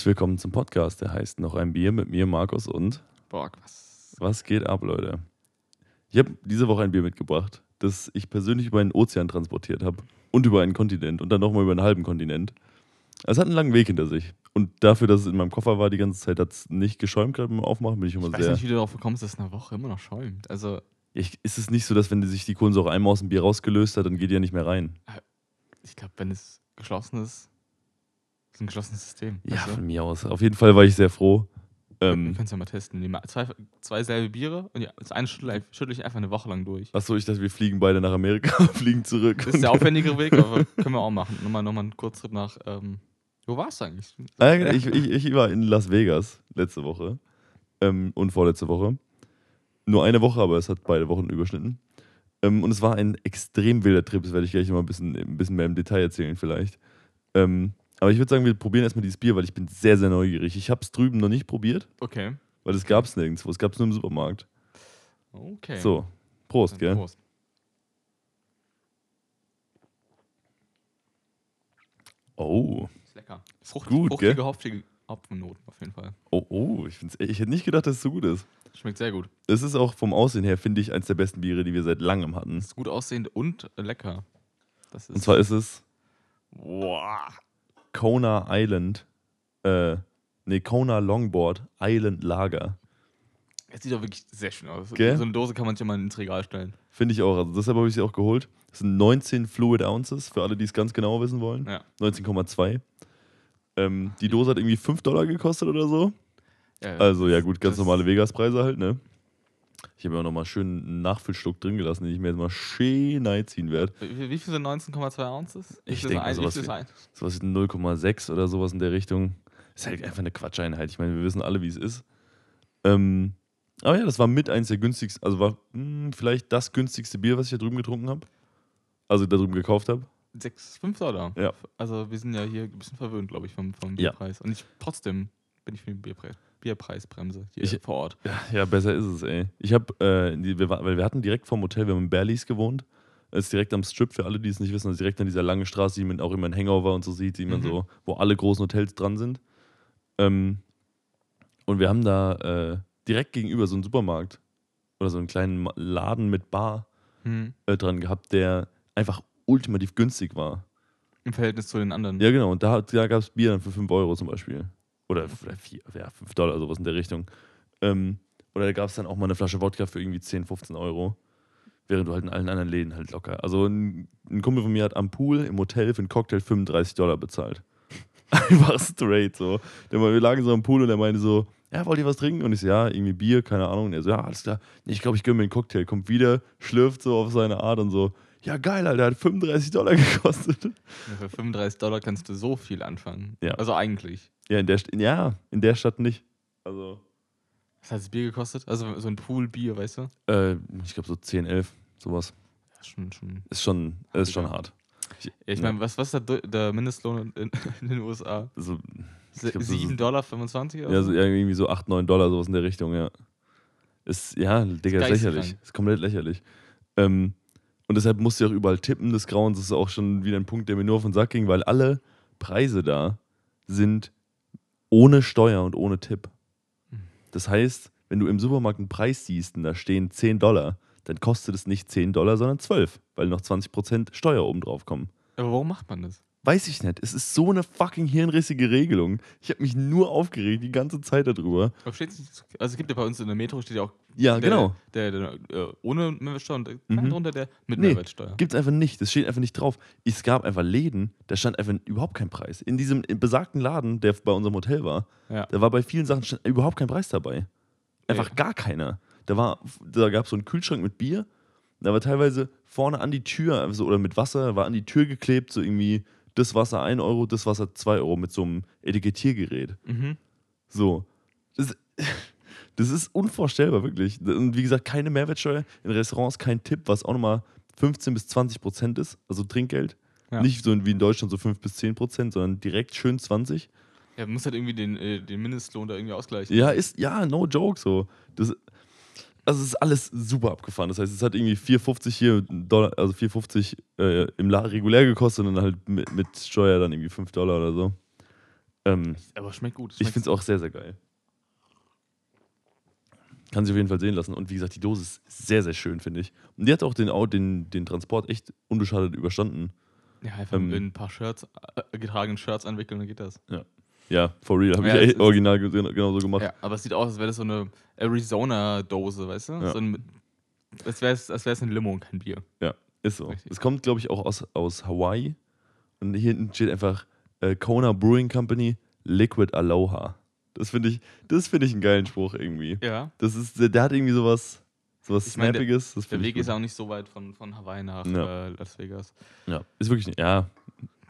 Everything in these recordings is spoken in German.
Herzlich willkommen zum Podcast, der heißt Noch ein Bier mit mir, Markus und. Boah, was? Was geht ab, Leute? Ich habe diese Woche ein Bier mitgebracht, das ich persönlich über einen Ozean transportiert habe und über einen Kontinent und dann nochmal über einen halben Kontinent. Es hat einen langen Weg hinter sich. Und dafür, dass es in meinem Koffer war, die ganze Zeit hat es nicht geschäumt gerade beim Aufmachen, bin ich immer Ich weiß sehr. nicht, wie du darauf kommst, dass es eine Woche immer noch schäumt. Also, Ich, ist es nicht so, dass wenn sich die Kohlensäure einmal aus dem Bier rausgelöst hat, dann geht die ja nicht mehr rein? ich glaube, wenn es geschlossen ist, ist ein geschlossenes System. Ja, du? von mir aus. Auf jeden Fall war ich sehr froh. Ähm, können es ja mal testen. Nehmen zwei, zwei selbe Biere und ja, das eine schüttle, schüttle ich einfach eine Woche lang durch. achso, ich dachte, wir fliegen beide nach Amerika, fliegen zurück. Das ist der aufwendigere Weg, aber können wir auch machen. Nochmal, nochmal einen Kurztrip nach. Ähm, wo warst du eigentlich? Ah, ja, ich, ich, ich war in Las Vegas letzte Woche ähm, und vorletzte Woche. Nur eine Woche, aber es hat beide Wochen überschnitten. Ähm, und es war ein extrem wilder Trip, das werde ich gleich noch mal ein bisschen, ein bisschen mehr im Detail erzählen vielleicht. Ähm, aber ich würde sagen, wir probieren erstmal dieses Bier, weil ich bin sehr, sehr neugierig. Ich habe es drüben noch nicht probiert, Okay. weil es gab es nirgendwo. Es gab es nur im Supermarkt. Okay. So, Prost, gell? Prost. Oh, Ist lecker. Frucht, Gut, fruchtige, gell? hopfige Hopfennoten auf jeden Fall. oh, oh. Ich, ich hätte nicht gedacht, dass es so gut ist. Schmeckt sehr gut. Es ist auch vom Aussehen her, finde ich, eins der besten Biere, die wir seit langem hatten. Ist gut aussehend und lecker. Und zwar ist es Boah. Kona Island, äh, nee, Kona Longboard Island Lager. Es sieht doch wirklich sehr schön aus. Gell? So eine Dose kann man sich ja mal ins Regal stellen. Finde ich auch. Also deshalb habe ich sie auch geholt. Das sind 19 Fluid Ounces, für alle, die es ganz genau wissen wollen. Ja. 19,2. Ähm, die Dose hat irgendwie 5 Dollar gekostet oder so. Ja, Also ja gut, ganz das- normale Vegas-Preise halt, ne? Ich habe ja nochmal schön einen Nachfüllschluck drin gelassen, den ich mir jetzt mal schön reinziehen werde. Wie, wie viel sind 19,2 Ounces? Ich viel denke, ein- sowas wie? Sowas wie 0,6 oder sowas in der Richtung. Ist halt einfach eine Quatscheinheit. Ich meine, wir wissen alle, wie es ist. Ähm, aber ja, das war mit eins der günstigsten, also war mh, vielleicht das günstigste Bier, was ich da drüben getrunken habe. Also da drüben gekauft habe. 6, 5 Dollar. Ja. Also wir sind ja hier ein bisschen verwöhnt, glaube ich, vom, vom Ja. Bierpreis. Und ich, trotzdem bin ich für die Bierpreis, Bierpreisbremse hier Ich- vor Ort. Ja, ja, besser ist es, ey. Ich habe, äh, wir, weil wir hatten direkt vorm Hotel, wir haben in Berlis gewohnt. Das ist direkt am Strip, für alle, die es nicht wissen, das ist direkt an dieser langen Straße, die man auch immer in Hangover und so sieht, die man Mhm. so, wo alle großen Hotels dran sind. Ähm, und wir haben da äh, direkt gegenüber so einen Supermarkt oder so einen kleinen Laden mit Bar Hm. äh, dran gehabt, der einfach ultimativ günstig war. Im Verhältnis zu den anderen. Ja, genau. Und da, da gab es Bier dann für 5 Euro zum Beispiel. Oder vier, ja, 5 Dollar, sowas in der Richtung. Ähm, oder da gab es dann auch mal eine Flasche Wodka für irgendwie 10, 15 Euro. Während du halt in allen anderen Läden halt locker. Also ein, ein Kumpel von mir hat am Pool im Hotel für einen Cocktail 35 Dollar bezahlt. Einfach straight so. Der, wir lagen so am Pool und er meinte so, ja, wollt ihr was trinken? Und ich so, ja, irgendwie Bier, keine Ahnung. Und er so, ja, alles klar. Nee, ich glaube, ich gönne mir einen Cocktail. Kommt wieder, schlürft so auf seine Art und so, ja, geil, Alter, hat 35 Dollar gekostet. Ja, Für 35 Dollar kannst du so viel anfangen. Ja. Also eigentlich. Ja, in der, ja, in der Stadt nicht. Also, Was hat das Bier gekostet? Also so ein Poolbier, weißt du? äh, ich glaube so 10, 11, sowas. Ja, schon, schon. Ist schon, ist schon hart. Ja, ich Ja. meine, was, was ist der, Du- der Mindestlohn in, in den USA? Se- glaub, so- 7 Dollar 25 oder ja, so? so, irgendwie so 8, 9 Dollar, sowas in der Richtung, ja. Ist, ja, Digga, ist geisteskrank. lächerlich. Ist komplett lächerlich. Ähm, und deshalb musste ich auch überall tippen des Grauens. Das ist auch schon wieder ein Punkt, der mir nur auf den Sack ging, weil alle Preise da sind ohne Steuer und ohne Tipp. Hm. Das heißt, wenn du im Supermarkt einen Preis siehst und da stehen 10 Dollar, dann kostet es nicht 10 Dollar, sondern 12, weil noch 20% Steuer oben drauf kommen. Aber warum macht man das? Weiß ich nicht. Es ist so eine fucking hirnrissige Regelung. Ich habe mich nur aufgeregt die ganze Zeit darüber. Aber nicht, also es gibt ja bei uns in der Metro steht ja auch Ja, der, genau. Der, der, äh, ohne Mehrwertsteuer und Mhm. drunter der mit Nee, Mehrwertsteuer. Gibt es einfach nicht. Das steht einfach nicht drauf. Es gab einfach Läden, da stand einfach überhaupt kein Preis. In diesem besagten Laden, der bei unserem Hotel war, Ja. da war bei vielen Sachen überhaupt kein Preis dabei. Einfach Nee. gar keiner. Da, war, da gab es so einen Kühlschrank mit Bier. Da war teilweise vorne an die Tür, also, oder mit Wasser, war an die Tür geklebt, so irgendwie das Wasser 1 Euro, das Wasser 2 Euro mit so einem Etikettiergerät. Mhm. So. Das, das ist unvorstellbar, wirklich. Und wie gesagt, keine Mehrwertsteuer in Restaurants, kein Tipp, was auch nochmal 15 bis 20 Prozent ist, also Trinkgeld. Ja. Nicht so wie in Deutschland so 5 bis 10 Prozent, sondern direkt schön 20. Ja, man muss halt irgendwie den, äh, den Mindestlohn da irgendwie ausgleichen. Ja, ist, ja, no joke so. Das, also es ist alles super abgefahren. Das heißt, es hat irgendwie 4,50 hier Dollar, also 4,50 äh, im La regulär gekostet und dann halt mit, mit Steuer dann irgendwie 5 Dollar oder so. Ähm, Aber schmeckt gut. ich finde es auch sehr, sehr geil. Kann sich auf jeden Fall sehen lassen. Und wie gesagt, die Dose ist sehr, sehr schön, finde ich. Und die hat auch den, den, den Transport echt unbeschadet überstanden. Ja, einfach ähm, in ein paar Shirts, äh, getragenen Shirts einwickeln, dann geht das. Ja, for real. Habe Ja, ich echt original genauso gemacht. Ja, aber es sieht aus, als wäre das so eine Arizona-Dose, weißt du? Ja. So ein, als wäre es als wär's ein Limo und kein Bier. Ist so. Richtig. Es kommt, glaube ich, auch aus, aus Hawaii. Und hier hinten steht einfach äh, Kona Brewing Company Liquid Aloha. Das finde ich, das finde ich einen geilen Spruch irgendwie. Ja. Das ist, der, der hat irgendwie sowas, sowas Ich meine, der- Snappiges. Der find ich Weg ist auch nicht so weit von, von Hawaii nach Ja. äh, Las Vegas. Ja, ist wirklich nicht. Ja,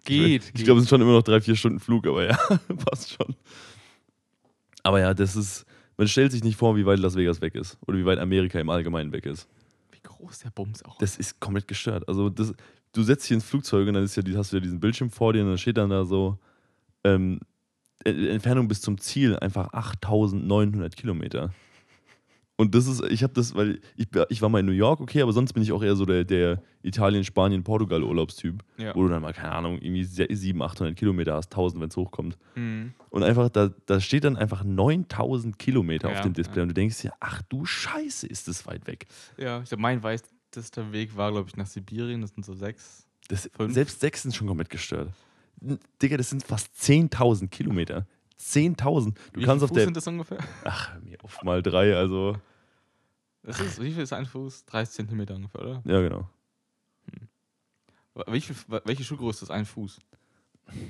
Geht. ich glaube, es sind schon immer noch drei, vier Stunden Flug, aber ja, passt schon. Aber ja, das ist, man stellt sich nicht vor, wie weit Las Vegas weg ist. Oder wie weit Amerika im Allgemeinen weg ist. Wie groß der Bums auch Das ist komplett gestört. Also, das, du setzt dich ins Flugzeug und dann ist ja, hast du ja diesen Bildschirm vor dir und dann steht dann da so, ähm, äh, Entfernung bis zum Ziel einfach 8900 Kilometer. Und das ist, ich habe das, weil ich, ich war mal in New York, okay, aber sonst bin ich auch eher so der, der Italien, Spanien, Portugal Urlaubstyp, Ja. wo du dann mal, keine Ahnung, irgendwie 700, 800 Kilometer hast, 1000, wenn es hochkommt. Mhm. Und einfach, da, da steht dann einfach 9000 Kilometer auf Ja, dem Display ja. und du denkst dir, ach du Scheiße, ist das weit weg. Ja, ich glaube, mein weitester Weg war, glaube ich, nach Sibirien. Das sind so sechs. Das, Fünf? selbst sechs sind schon komplett gestört. Digga, das sind fast 10.000 Kilometer. 10.000. Du Wie kannst auf Fuß der. sind das ungefähr? Ach, mir auf mal drei, also. Das ist, wie viel ist ein Fuß? 30 Zentimeter ungefähr, oder? Ja, genau. Wie viel, welche Schuhgröße ist ein Fuß?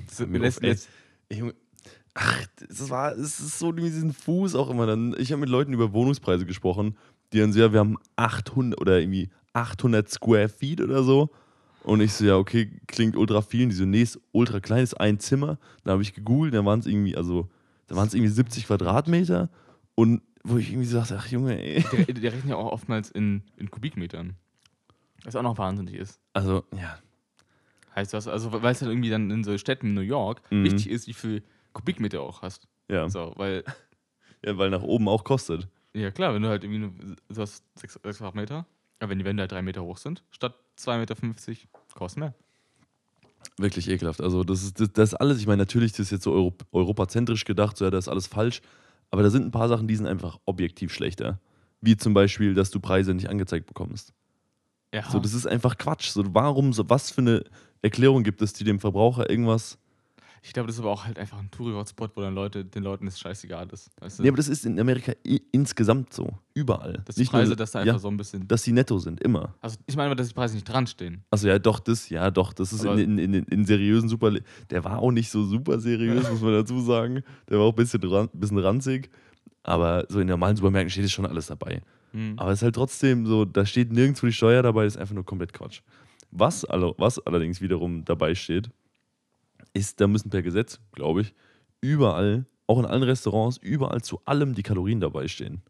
Das ey. lässt- Ey, Junge. Ach, das war, es ist so mit diesem Fuß auch immer dann. Ich habe mit Leuten über Wohnungspreise gesprochen, die dann so, ja, wir haben 800 oder irgendwie 800 Square Feet oder so. Und ich so, ja, okay, klingt ultra viel. Und die so, nee, ist ultra klein, ist ein Zimmer. Dann habe ich gegoogelt, da waren es irgendwie, also, da waren es irgendwie 70 Quadratmeter. Und wo ich irgendwie so dachte, ach Junge, ey. Die, die rechnen ja auch oftmals in, in Kubikmetern. Was auch noch wahnsinnig ist. Also, ja. Heißt das, also weil es dann irgendwie dann in so Städten wie New York Mhm. wichtig ist, wie viel Kubikmeter du auch hast. Ja. So, weil, ja, weil nach oben auch kostet. ja klar, wenn du halt irgendwie nur, du hast 6 Quadratmeter, aber wenn die Wände halt 3 Meter hoch sind, statt 2,50 Meter, kostet mehr. Wirklich ekelhaft. Also, das ist, das, das ist alles, ich meine, natürlich das ist jetzt so Europ europazentrisch gedacht, so ja, das ist alles falsch. Aber da sind ein paar Sachen, die sind einfach objektiv schlechter. Wie zum Beispiel, dass du Preise nicht angezeigt bekommst. Ja, So, das ist einfach Quatsch. So, warum, so, was für eine Erklärung gibt es, die dem Verbraucher irgendwas. Ich glaube, das ist aber auch halt einfach ein Touri-Hotspot, wo dann Leute, den Leuten das scheißegal ist. Weißt du? Nee, aber das ist in Amerika insgesamt so. Überall. dass die Nicht nur- Preise, dass da einfach ja, so ein bisschen. dass die netto sind, immer. Also ich meine dass die Preise nicht dran stehen. Also ja, doch, das, ja, doch, das ist in, in, in, in seriösen Super. Der war auch nicht so super seriös, muss man dazu sagen. Der war auch ein bisschen, ran, bisschen ranzig. Aber so in normalen Supermärkten steht es schon alles dabei. Hm. Aber es ist halt trotzdem so, da steht nirgendwo die Steuer dabei, das ist einfach nur komplett Quatsch. Was, was allerdings wiederum dabei steht, ist, da müssen per Gesetz, glaube ich, überall, auch in allen Restaurants, überall zu allem die Kalorien dabei stehen.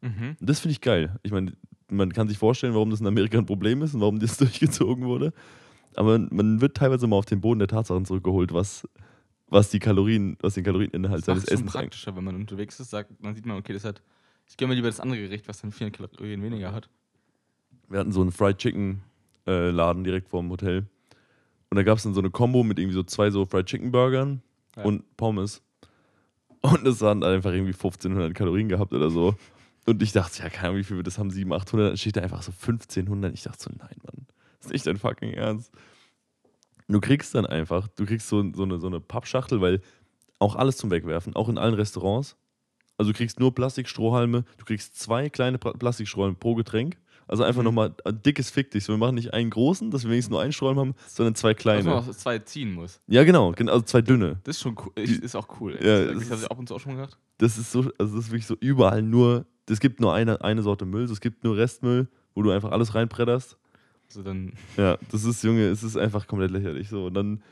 Mhm. Und das finde ich geil. Ich meine, man kann sich vorstellen, warum das in Amerika ein Problem ist und warum das durchgezogen wurde. Aber man wird teilweise mal auf den Boden der Tatsachen zurückgeholt, was, was die Kalorien, was den Kalorieninhalt seines Essens angeht. praktischer, wenn man unterwegs ist, sagt, dann sieht man, okay, das hat. Ich gehe mal lieber das andere Gericht, was dann 400 Kalorien weniger hat. Wir hatten so einen Fried Chicken äh, Laden direkt vorm Hotel. Und da gab es dann so eine Kombo mit irgendwie so zwei so Fried Chicken Burgern Ja. und Pommes. Und das waren einfach irgendwie 1500 Kalorien gehabt oder so. Und ich dachte, ja, keine Ahnung, wie viel wir das haben, 700, 800. Dann steht da einfach so 1500. Ich dachte so, nein, Mann, das ist nicht dein fucking Ernst. Du kriegst dann einfach, du kriegst so, so, eine, so eine Pappschachtel, weil auch alles zum Wegwerfen, auch in allen Restaurants. Also du kriegst nur Plastikstrohhalme, du kriegst zwei kleine Plastikstrohhalme pro Getränk. Also einfach Mhm. nochmal ein dickes Fick dich. So, wir machen nicht einen großen, dass wir wenigstens nur einen Strohhalm haben, sondern zwei Dass man kleine. auch zwei ziehen muss. Ja, genau, gen- also zwei dünne. Das ist schon cool. Ist auch cool. ey. Ja, das habe ist- ich ab und zu auch schon gedacht. Das ist so, also das ist wirklich so überall nur, es gibt nur eine, eine Sorte Müll, es gibt nur Restmüll, wo du einfach alles reinbretterst. Also dann. Ja, das ist, Junge, es ist einfach komplett lächerlich. So. Und dann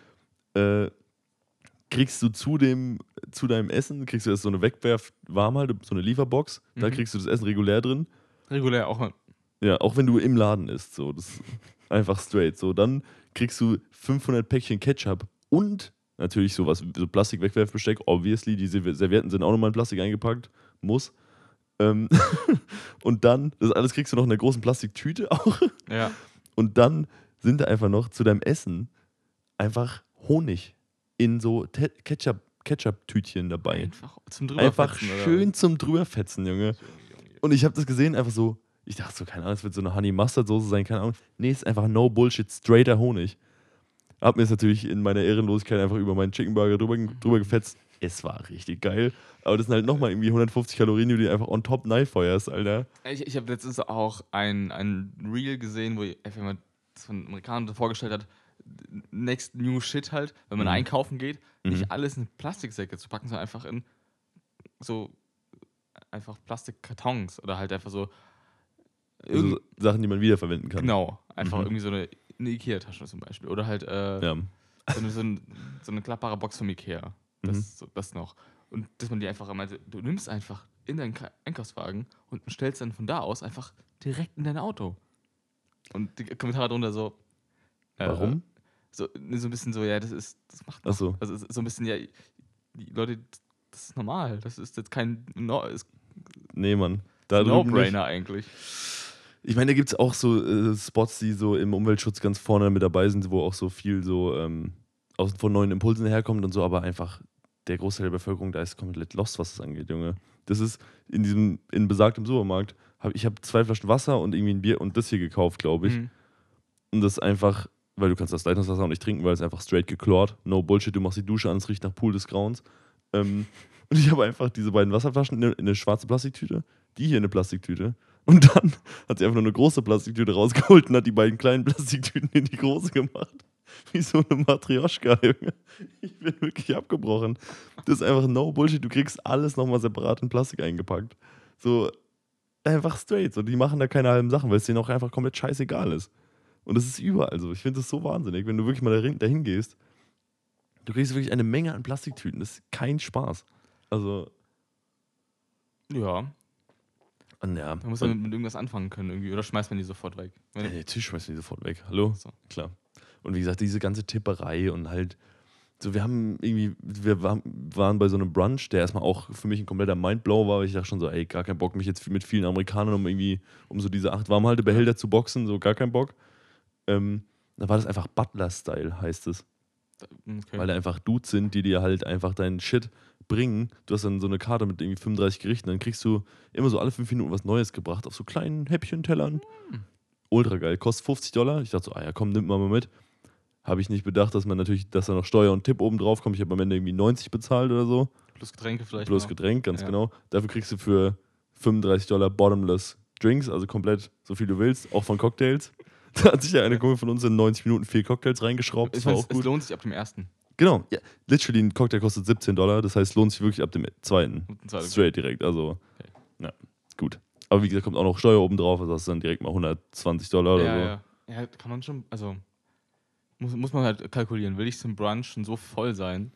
äh, kriegst du zu, dem, zu deinem Essen, kriegst du erst so eine Wegwerf-Warmhalte, so eine Lieferbox, da Mhm. kriegst du das Essen regulär drin. Regulär auch mal. Ja, auch wenn du im Laden isst, so, das ist einfach straight. So, dann kriegst du 500 Päckchen Ketchup und natürlich sowas, so Plastik-Wegwerfbesteck, obviously, die Serv- Servietten sind auch nochmal in Plastik eingepackt, muss. Ähm und dann, das alles kriegst du noch in einer großen Plastiktüte auch. Ja. Und dann sind da einfach noch zu deinem Essen einfach Honig in so Te- Ketchup, Ketchup-Tütchen dabei. Einfach zum Einfach drüberfetzen, oder? schön zum drüberfetzen, Junge. Und ich habe das gesehen, einfach so, ich dachte so, keine Ahnung, es wird so eine Honey Mustard Soße sein, keine Ahnung. Nee, es ist einfach no Bullshit, straighter Honig. Hab mir jetzt natürlich in meiner Ehrenlosigkeit einfach über meinen Chicken Burger drüber, drüber gefetzt. Es war richtig geil. Aber das sind halt nochmal irgendwie 150 Kalorien, die du einfach on top feuerst, Alter. Ich, ich habe letztens auch ein, ein Reel gesehen, wo einfach jemand von Amerikanern vorgestellt hat, next new shit halt, wenn man Mhm. einkaufen geht, Mhm. nicht alles in Plastiksäcke zu packen, sondern einfach in so einfach Plastikkartons oder halt einfach so Also Sachen, die man wiederverwenden kann. genau, einfach Mhm. irgendwie so eine, eine Ikea-Tasche zum Beispiel oder halt äh, Ja. so, eine, so, ein, so eine klappbare Box vom Ikea. Das, Mhm. so, das noch. Und dass man die einfach meinte, du nimmst einfach in deinen Ka- Einkaufswagen und stellst dann von da aus einfach direkt in dein Auto. Und die Kommentare drunter so. äh, Warum? So, ne, so ein bisschen so, ja, das ist, das macht Ach so. Also so ein bisschen, ja, die Leute, das ist normal. Das ist jetzt kein no, ist Nee, Mann. Da. No-Brainer eigentlich. Ich meine, da gibt es auch so äh, Spots, die so im Umweltschutz ganz vorne mit dabei sind, wo auch so viel so ähm, aus, von neuen Impulsen herkommt und so, aber einfach der Großteil der Bevölkerung da ist komplett lost, was das angeht, Junge. Das ist in diesem, in besagtem Supermarkt, hab, ich habe zwei Flaschen Wasser und irgendwie ein Bier und das hier gekauft, glaube ich. Mhm. Und das einfach, weil du kannst das Leitungswasser auch nicht trinken, weil es einfach straight geklort. No Bullshit, du machst die Dusche an, es riecht nach Pool des Grauens. Ähm, und ich habe einfach diese beiden Wasserflaschen in eine, in eine schwarze Plastiktüte, die hier in eine Plastiktüte. Und dann hat sie einfach nur eine große Plastiktüte rausgeholt und hat die beiden kleinen Plastiktüten in die große gemacht. Wie so eine Matrioschka, Junge. Ich bin wirklich abgebrochen. Das ist einfach no Bullshit. Du kriegst alles nochmal separat in Plastik eingepackt. So einfach straight. So, die machen da keine halben Sachen, weil es denen auch einfach komplett scheißegal ist. Und das ist überall so. Ich finde das so wahnsinnig, wenn du wirklich mal dahin, dahin gehst. Du kriegst wirklich eine Menge an Plastiktüten. Das ist kein Spaß. Also, Ja, ja. man muss damit mit irgendwas anfangen können irgendwie. Oder schmeißt man die sofort weg. Wenn, ja, natürlich schmeißen die sofort weg. Hallo? So. Klar. Und wie gesagt, diese ganze Tipperei und halt. So, wir haben irgendwie, wir waren, waren bei so einem Brunch, der erstmal auch für mich ein kompletter Mindblow war, weil ich dachte schon so, ey, gar keinen Bock, mich jetzt mit vielen Amerikanern um irgendwie, um so diese acht Warmhaltebehälter zu boxen, so gar keinen Bock. Ähm, da war das einfach Butler-Style, heißt es. Okay. Weil da einfach Dudes sind, die dir halt einfach deinen Shit bringen. Du hast dann so eine Karte mit irgendwie 35 Gerichten, dann kriegst du immer so alle fünf Minuten was Neues gebracht auf so kleinen Häppchen-Tellern. Hm. Ultra geil. Kostet 50 Dollar. Ich dachte so, ah ja, komm, nimm mal mit. Habe ich nicht bedacht, dass man natürlich, dass da noch Steuer und Tipp oben drauf kommt. Ich habe am Ende irgendwie 90 bezahlt oder so. Plus Getränke vielleicht. Plus noch. Getränk, ganz Ja. genau. Dafür kriegst du für 35 Dollar bottomless Drinks, also komplett so viel du willst, auch von Cocktails. Da hat sich ja eine Kumpel von uns in 90 Minuten vier Cocktails reingeschraubt. Das war auch es, es gut. lohnt sich ab dem ersten. Genau, ja. Literally, ein Cocktail kostet 17 Dollar, das heißt, lohnt sich wirklich ab dem zweiten. Straight direkt, also. Okay. Ja, gut. Aber wie gesagt, kommt auch noch Steuer oben drauf, also das ist dann direkt mal 120 Dollar oder ja, so. ja. ja, kann man schon, also muss, muss man halt kalkulieren. Will ich zum Brunch schon so voll sein,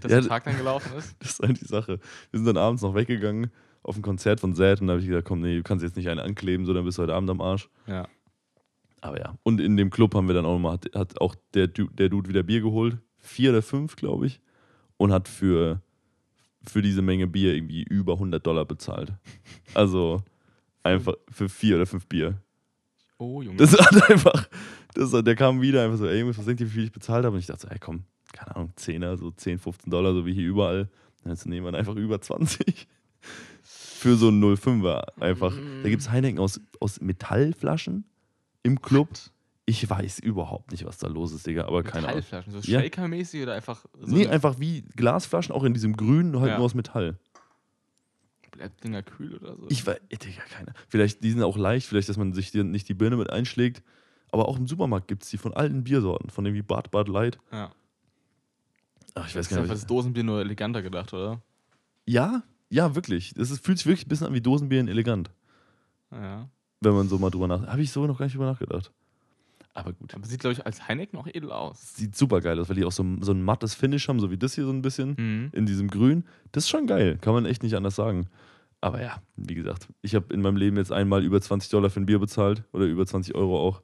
dass Ja, der Tag dann gelaufen ist? Das ist halt die Sache. Wir sind dann abends noch weggegangen auf ein Konzert von Zed und da habe ich gesagt, komm, nee, du kannst jetzt nicht einen ankleben, so dann bist du heute Abend am Arsch. Ja. Aber ja. Und in dem Club haben wir dann auch nochmal, hat, hat auch der, der Dude wieder Bier geholt. Vier oder fünf, glaube ich. Und hat für, für diese Menge Bier irgendwie über 100 Dollar bezahlt. Also einfach für vier oder fünf Bier. Oh, Junge. Das hat einfach, das hat, der kam wieder einfach so, ey, was denkt ihr, wie viel ich bezahlt habe? Und ich dachte so, ey, komm, keine Ahnung, 10er, so 10, 15 Dollar, so wie hier überall. Dann jetzt nehmen wir einfach über 20. Für so einen 05er einfach. Da gibt es Heineken aus, aus Metallflaschen im Club. Ich weiß überhaupt nicht, was da los ist, Digga, aber keine Ahnung. Metallflaschen, so Ja. Shaker-mäßig oder einfach so nee, eine- einfach wie Glasflaschen, auch in diesem Grün, halt Ja. nur aus Metall. Bleibt Dinger kühl oder so? Ich weiß, Digga, keine. Vielleicht, die sind auch leicht, vielleicht, dass man sich die, nicht die Birne mit einschlägt. Aber auch im Supermarkt gibt es die von allen Biersorten, von irgendwie Bud, Bud Light. ja. Ach, ich weiß gar nicht. das Dosenbier nur eleganter gedacht, oder? Ja, ja, wirklich. Das ist, fühlt sich wirklich ein bisschen an wie Dosenbier in elegant, Ja. Wenn man so mal drüber nachdenkt. Habe ich so noch gar nicht drüber nachgedacht. Aber gut. Aber sieht, glaube ich, als Heineken auch edel aus. Sieht super geil aus, weil die auch so, so ein mattes Finish haben, so wie das hier so ein bisschen. Mhm. in diesem Grün. Das ist schon geil, kann man echt nicht anders sagen. Aber ja, wie gesagt, ich habe in meinem Leben jetzt einmal über 20 Dollar für ein Bier bezahlt oder über 20 Euro auch.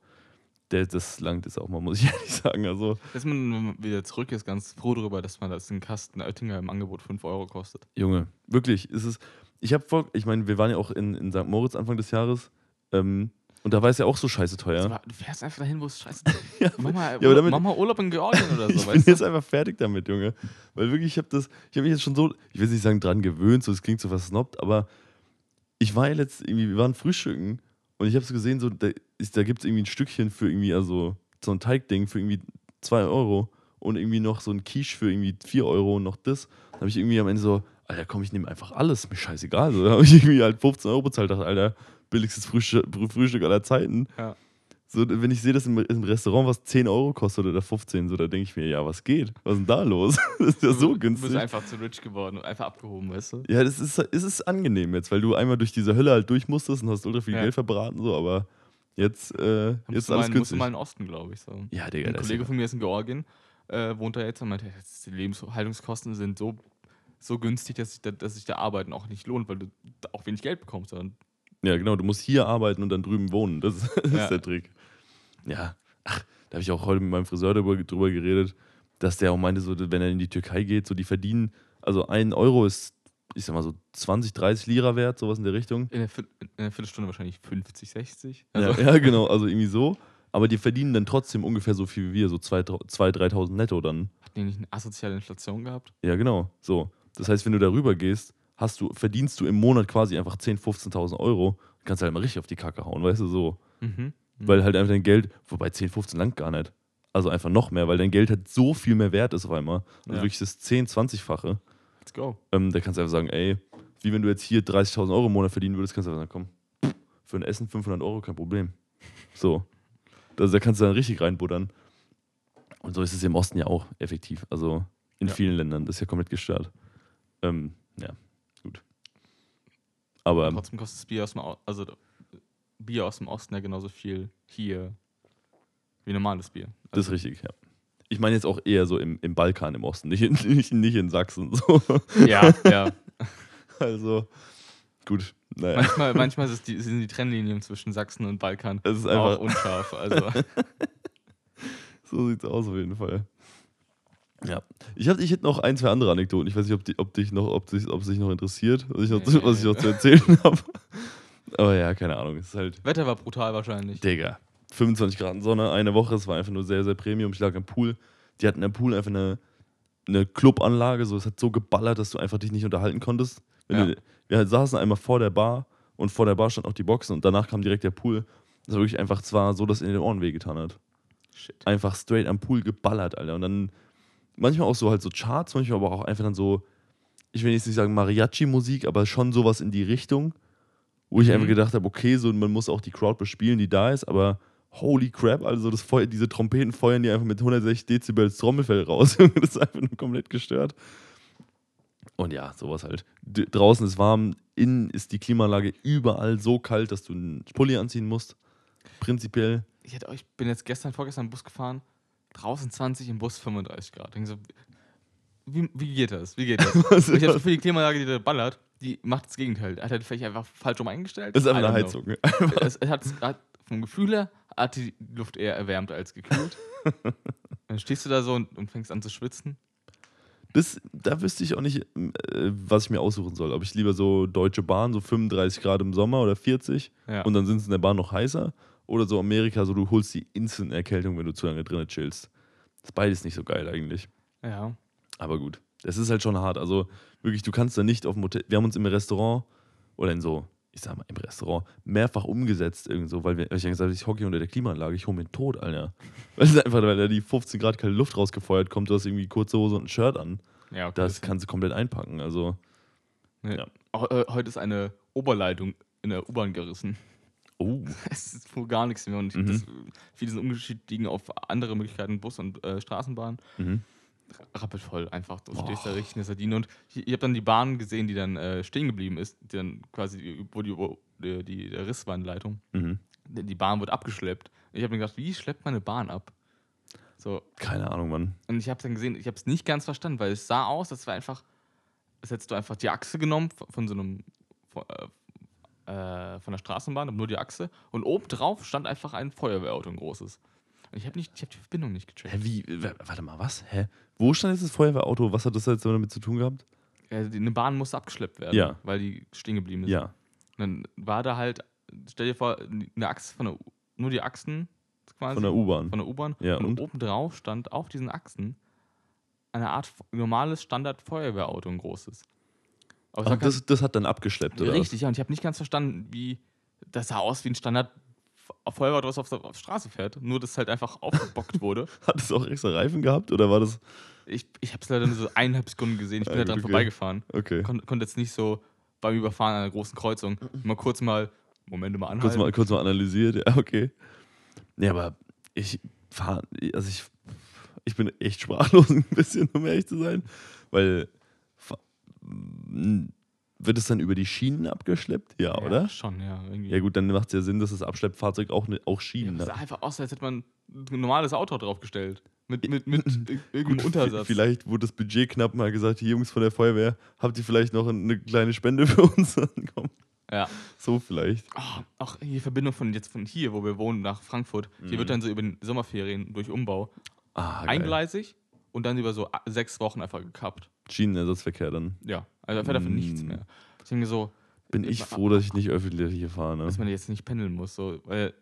Der, das langt jetzt auch mal, muss ich ehrlich sagen. Also, Dass man, wieder zurück ist, ganz froh darüber, dass man das in Kasten Oettinger im Angebot 5 Euro kostet. Junge, wirklich, ist es. Ich habe voll, ich meine, wir waren ja auch in, in St. Moritz Anfang des Jahres. Ähm, Und da war es ja auch so scheiße teuer. Aber Du fährst einfach dahin, wo es scheiße Ja, mach, mal, aber damit- mach mal Urlaub in Georgien oder so, ich bin du? jetzt einfach fertig damit, Junge. Weil wirklich, ich habe das, ich habe mich jetzt schon so, ich will nicht sagen dran gewöhnt, so es klingt so versnobbt, aber ich war ja letzt irgendwie, wir waren frühstücken und ich habe es gesehen, so da, ist- da gibt es irgendwie ein Stückchen für irgendwie, also so ein Teigding für irgendwie 2 Euro und irgendwie noch so ein Quiche für irgendwie 4 Euro und noch das. Da habe ich irgendwie am Ende so, Alter, komm, ich nehme einfach alles, mir scheißegal. So, da habe ich irgendwie halt 15 Euro bezahlt, dachte, Alter, billigstes Frühstück, Frühstück aller Zeiten. Ja. So, wenn ich sehe, dass im, im Restaurant was 10 Euro kostet oder 15, so, da denke ich mir, ja, was geht? Was ist denn da los? Das ist ja so Du bist günstig. einfach zu rich geworden und einfach abgehoben, weißt du? Ja, das ist, es ist angenehm jetzt, weil du einmal durch diese Hölle halt durch musstest und hast ultra viel Ja. Geld verbraten, so, aber jetzt, äh, jetzt ist du mal, alles musst du günstig. mal in den Osten, glaube ich. So. Ja, Digga, Ein Kollege von mir ist in Georgien, äh, wohnt da jetzt und meinte, die Lebenshaltungskosten sind so, so günstig, dass sich da, dass sich da Arbeiten auch nicht lohnt, weil du auch wenig Geld bekommst. Sondern ja, genau, du musst hier arbeiten und dann drüben wohnen. Das, ist- das Ja. ist der Trick. Ja, ach, da habe ich auch heute mit meinem Friseur drüber, drüber geredet, dass der auch meinte, so, wenn er in die Türkei geht, so die verdienen, also ein Euro ist, ich sag mal so 20, 30 Lira wert, sowas in der Richtung. in der, Viert- in der Viertelstunde wahrscheinlich 50, 60. Ja, Also, ja, genau, also irgendwie so. Aber die verdienen dann trotzdem ungefähr so viel wie wir, so 2.000, 3.000 netto dann. Hat die nicht eine asoziale Inflation gehabt? Ja, genau. So. Das heißt, wenn du darüber gehst, hast du, verdienst du im Monat quasi einfach 10.000, 15.000 Euro. Kannst halt mal richtig auf die Kacke hauen, weißt du, so. Mhm. Weil halt einfach dein Geld, wobei 10, 15 langt gar nicht. Also einfach noch mehr, weil dein Geld halt so viel mehr wert ist auf einmal. Also Ja. wirklich das 10, 20-fache. Let's go. Ähm, da kannst du einfach sagen, ey, wie wenn du jetzt hier 30.000 Euro im Monat verdienen würdest, kannst du einfach sagen, komm, für ein Essen 500 Euro, kein Problem. So. Also da kannst du dann richtig reinbuttern. Und so ist es im Osten ja auch effektiv. Also in Ja. vielen Ländern. Das ist ja komplett gestört. Ähm, ja. Aber Trotzdem kostet das Bier aus dem, Au- also Bier aus dem Osten ja genauso viel hier wie normales Bier. das ist Also, richtig, ja. Ich meine jetzt auch eher so im, im Balkan im Osten, nicht in, nicht, nicht in Sachsen. So. Ja, ja. Also, gut. Naja. Manchmal, manchmal die, sind die Trennlinien zwischen Sachsen und Balkan Es ist auch einfach, unscharf. Also, so sieht's aus auf jeden Fall. Ja. Ich, hab, ich hätte noch ein, zwei andere Anekdoten. Ich weiß nicht, ob, die, ob dich noch, ob dich, ob es dich noch interessiert, was ich noch, Nee. was ich noch zu erzählen habe. Aber ja, keine Ahnung. Es ist halt, Wetter war brutal wahrscheinlich. Digga, 25 Grad Sonne, eine Woche, es war einfach nur sehr, sehr Premium. Ich lag am Pool. Die hatten am Pool einfach eine, eine Clubanlage, so es hat so geballert, dass du einfach dich nicht unterhalten konntest. Ja. du, wir saßen einmal vor der Bar und vor der Bar stand auch die Boxen und danach kam direkt der Pool. Das war wirklich einfach zwar so, dass es in den Ohren wehgetan hat. Shit. Einfach straight am Pool geballert, Alter. Und dann manchmal auch so halt so Charts, manchmal aber auch einfach dann so, ich will jetzt nicht sagen Mariachi-Musik, aber schon sowas in die Richtung, wo ich Mhm. einfach gedacht habe, okay, so man muss auch die Crowd bespielen, die da ist, aber holy crap, also das Feuer, diese Trompeten feuern die einfach mit 160 Dezibel das Trommelfell raus. das ist einfach nur komplett gestört. Und ja, sowas halt. D draußen ist warm, innen ist die Klimaanlage überall so kalt, dass du einen Pulli anziehen musst. Prinzipiell. Ich, hätte, ich bin jetzt gestern, vorgestern Bus gefahren, draußen 20, im Bus 35 Grad. Denk so, wie, wie geht das? Wie geht das? Und ich habe für die Klimaanlage, die da ballert, die macht das Gegenteil. Hat er die vielleicht einfach falsch rum eingestellt? Das ist einfach eine. Heizung. Es, es hat, hat vom Gefühl her hat die Luft eher erwärmt als gekühlt. Dann stehst du da so und, und fängst an zu schwitzen. Das, da wüsste ich auch nicht, äh, was ich mir aussuchen soll. Ob ich lieber so Deutsche Bahn, so 35 Grad im Sommer oder 40 Ja. und dann sind es in der Bahn noch heißer. Oder so Amerika, so du holst die Instant-Erkältung, wenn du zu lange drinnen chillst. Das ist beides nicht so geil eigentlich. ja. Aber gut, das ist halt schon hart. Also wirklich, du kannst da nicht auf dem Hotel. Wir haben uns im Restaurant oder in so, ich sag mal, im Restaurant mehrfach umgesetzt, irgendwo, weil wir, weil ich gesagt habe, ich hocke hier unter der Klimaanlage, ich hole mir den Tod, Alter. Weil es einfach, weil da die 15 Grad kalte Luft rausgefeuert kommt, du hast irgendwie kurze Hose und ein Shirt an. Ja, okay. Das kannst du komplett einpacken. Also, Nee. ja. Äh, heute ist eine Oberleitung in der U-Bahn gerissen. Oh, Es ist wohl gar nichts mehr. Und Mhm. das, viele sind umgestiegen auf andere Möglichkeiten, Bus und äh, Straßenbahn. mhm. Rappelvoll einfach. Du Boah. stehst da richtig in der Sardine. Und ich, ich habe dann die Bahn gesehen, die dann äh, stehen geblieben ist. Die dann quasi, wo die, wo die, die der Riss war in der Leitung. Mhm. Die die Bahn wird abgeschleppt. Und ich habe mir gedacht, wie schleppt man eine Bahn ab? So, keine Ahnung, Mann. und ich habe dann gesehen, ich habe es nicht ganz verstanden, weil es sah aus, als wäre einfach, als hättest du einfach die Achse genommen von, von so einem, von, äh, äh, von der Straßenbahn, aber nur die Achse. Und oben drauf stand einfach ein Feuerwehrauto, ein großes. Und ich habe nicht, ich habe die Verbindung nicht gecheckt. Hä, wie? Warte mal, was? Hä? Wo stand jetzt das Feuerwehrauto? Was hat das jetzt damit zu tun gehabt? Äh, die- eine Bahn musste abgeschleppt werden, Ja. weil die stehen geblieben ist. Ja. Und dann war da halt stell dir vor, eine Achse von der, U- nur die Achsen quasi Von der U-Bahn. von der U-Bahn Ja, und, und? oben drauf stand auf diesen Achsen eine Art normales Standard-Feuerwehrauto, ein großes. Aber Ach, kein- das, das hat dann abgeschleppt, oder? richtig, ja, und ich habe nicht ganz verstanden, wie das sah aus wie ein Standard-Feuerwehrauto, was auf der, auf Straße fährt, nur dass es halt einfach aufgebockt wurde. Hat es auch extra Reifen gehabt oder war das. Ich, ich habe es leider nur so eineinhalb Sekunden gesehen, ich bin Ja, da dran okay. vorbeigefahren. Okay. Kon konnte jetzt nicht so beim Überfahren einer großen Kreuzung mal kurz mal, Moment mal Kurz anhalten. mal, kurz mal analysiert, ja, okay. Nee, aber ich fahre, also ich, ich bin echt sprachlos ein bisschen, um ehrlich zu sein, weil wird es dann über die Schienen abgeschleppt? Ja, oder? Schon, ja. Irgendwie. Ja gut, dann macht es ja Sinn, dass das Abschleppfahrzeug auch, ne, auch Ja, Schienen das sah hat. einfach aus, als hätte man ein normales Auto draufgestellt. Mit, mit, mit irgendeinem Gut, Untersatz. Vielleicht wurde das Budget knapp mal gesagt, hier Jungs von der Feuerwehr, habt ihr vielleicht noch eine kleine Spende für uns? Komm, Ja. so vielleicht. Oh, auch die Verbindung von jetzt von hier, wo wir wohnen, nach Frankfurt, die Mhm. wird dann so über den Sommerferien durch Umbau Ah, eingleisig und dann über so sechs Wochen einfach gekappt. Schienenersatzverkehr dann. Ja, also da fährt einfach nichts Mm. mehr. Mir so, Bin ich froh, dass ich nicht öffentlich hier fahre. Ne? dass man jetzt nicht pendeln muss, so, weil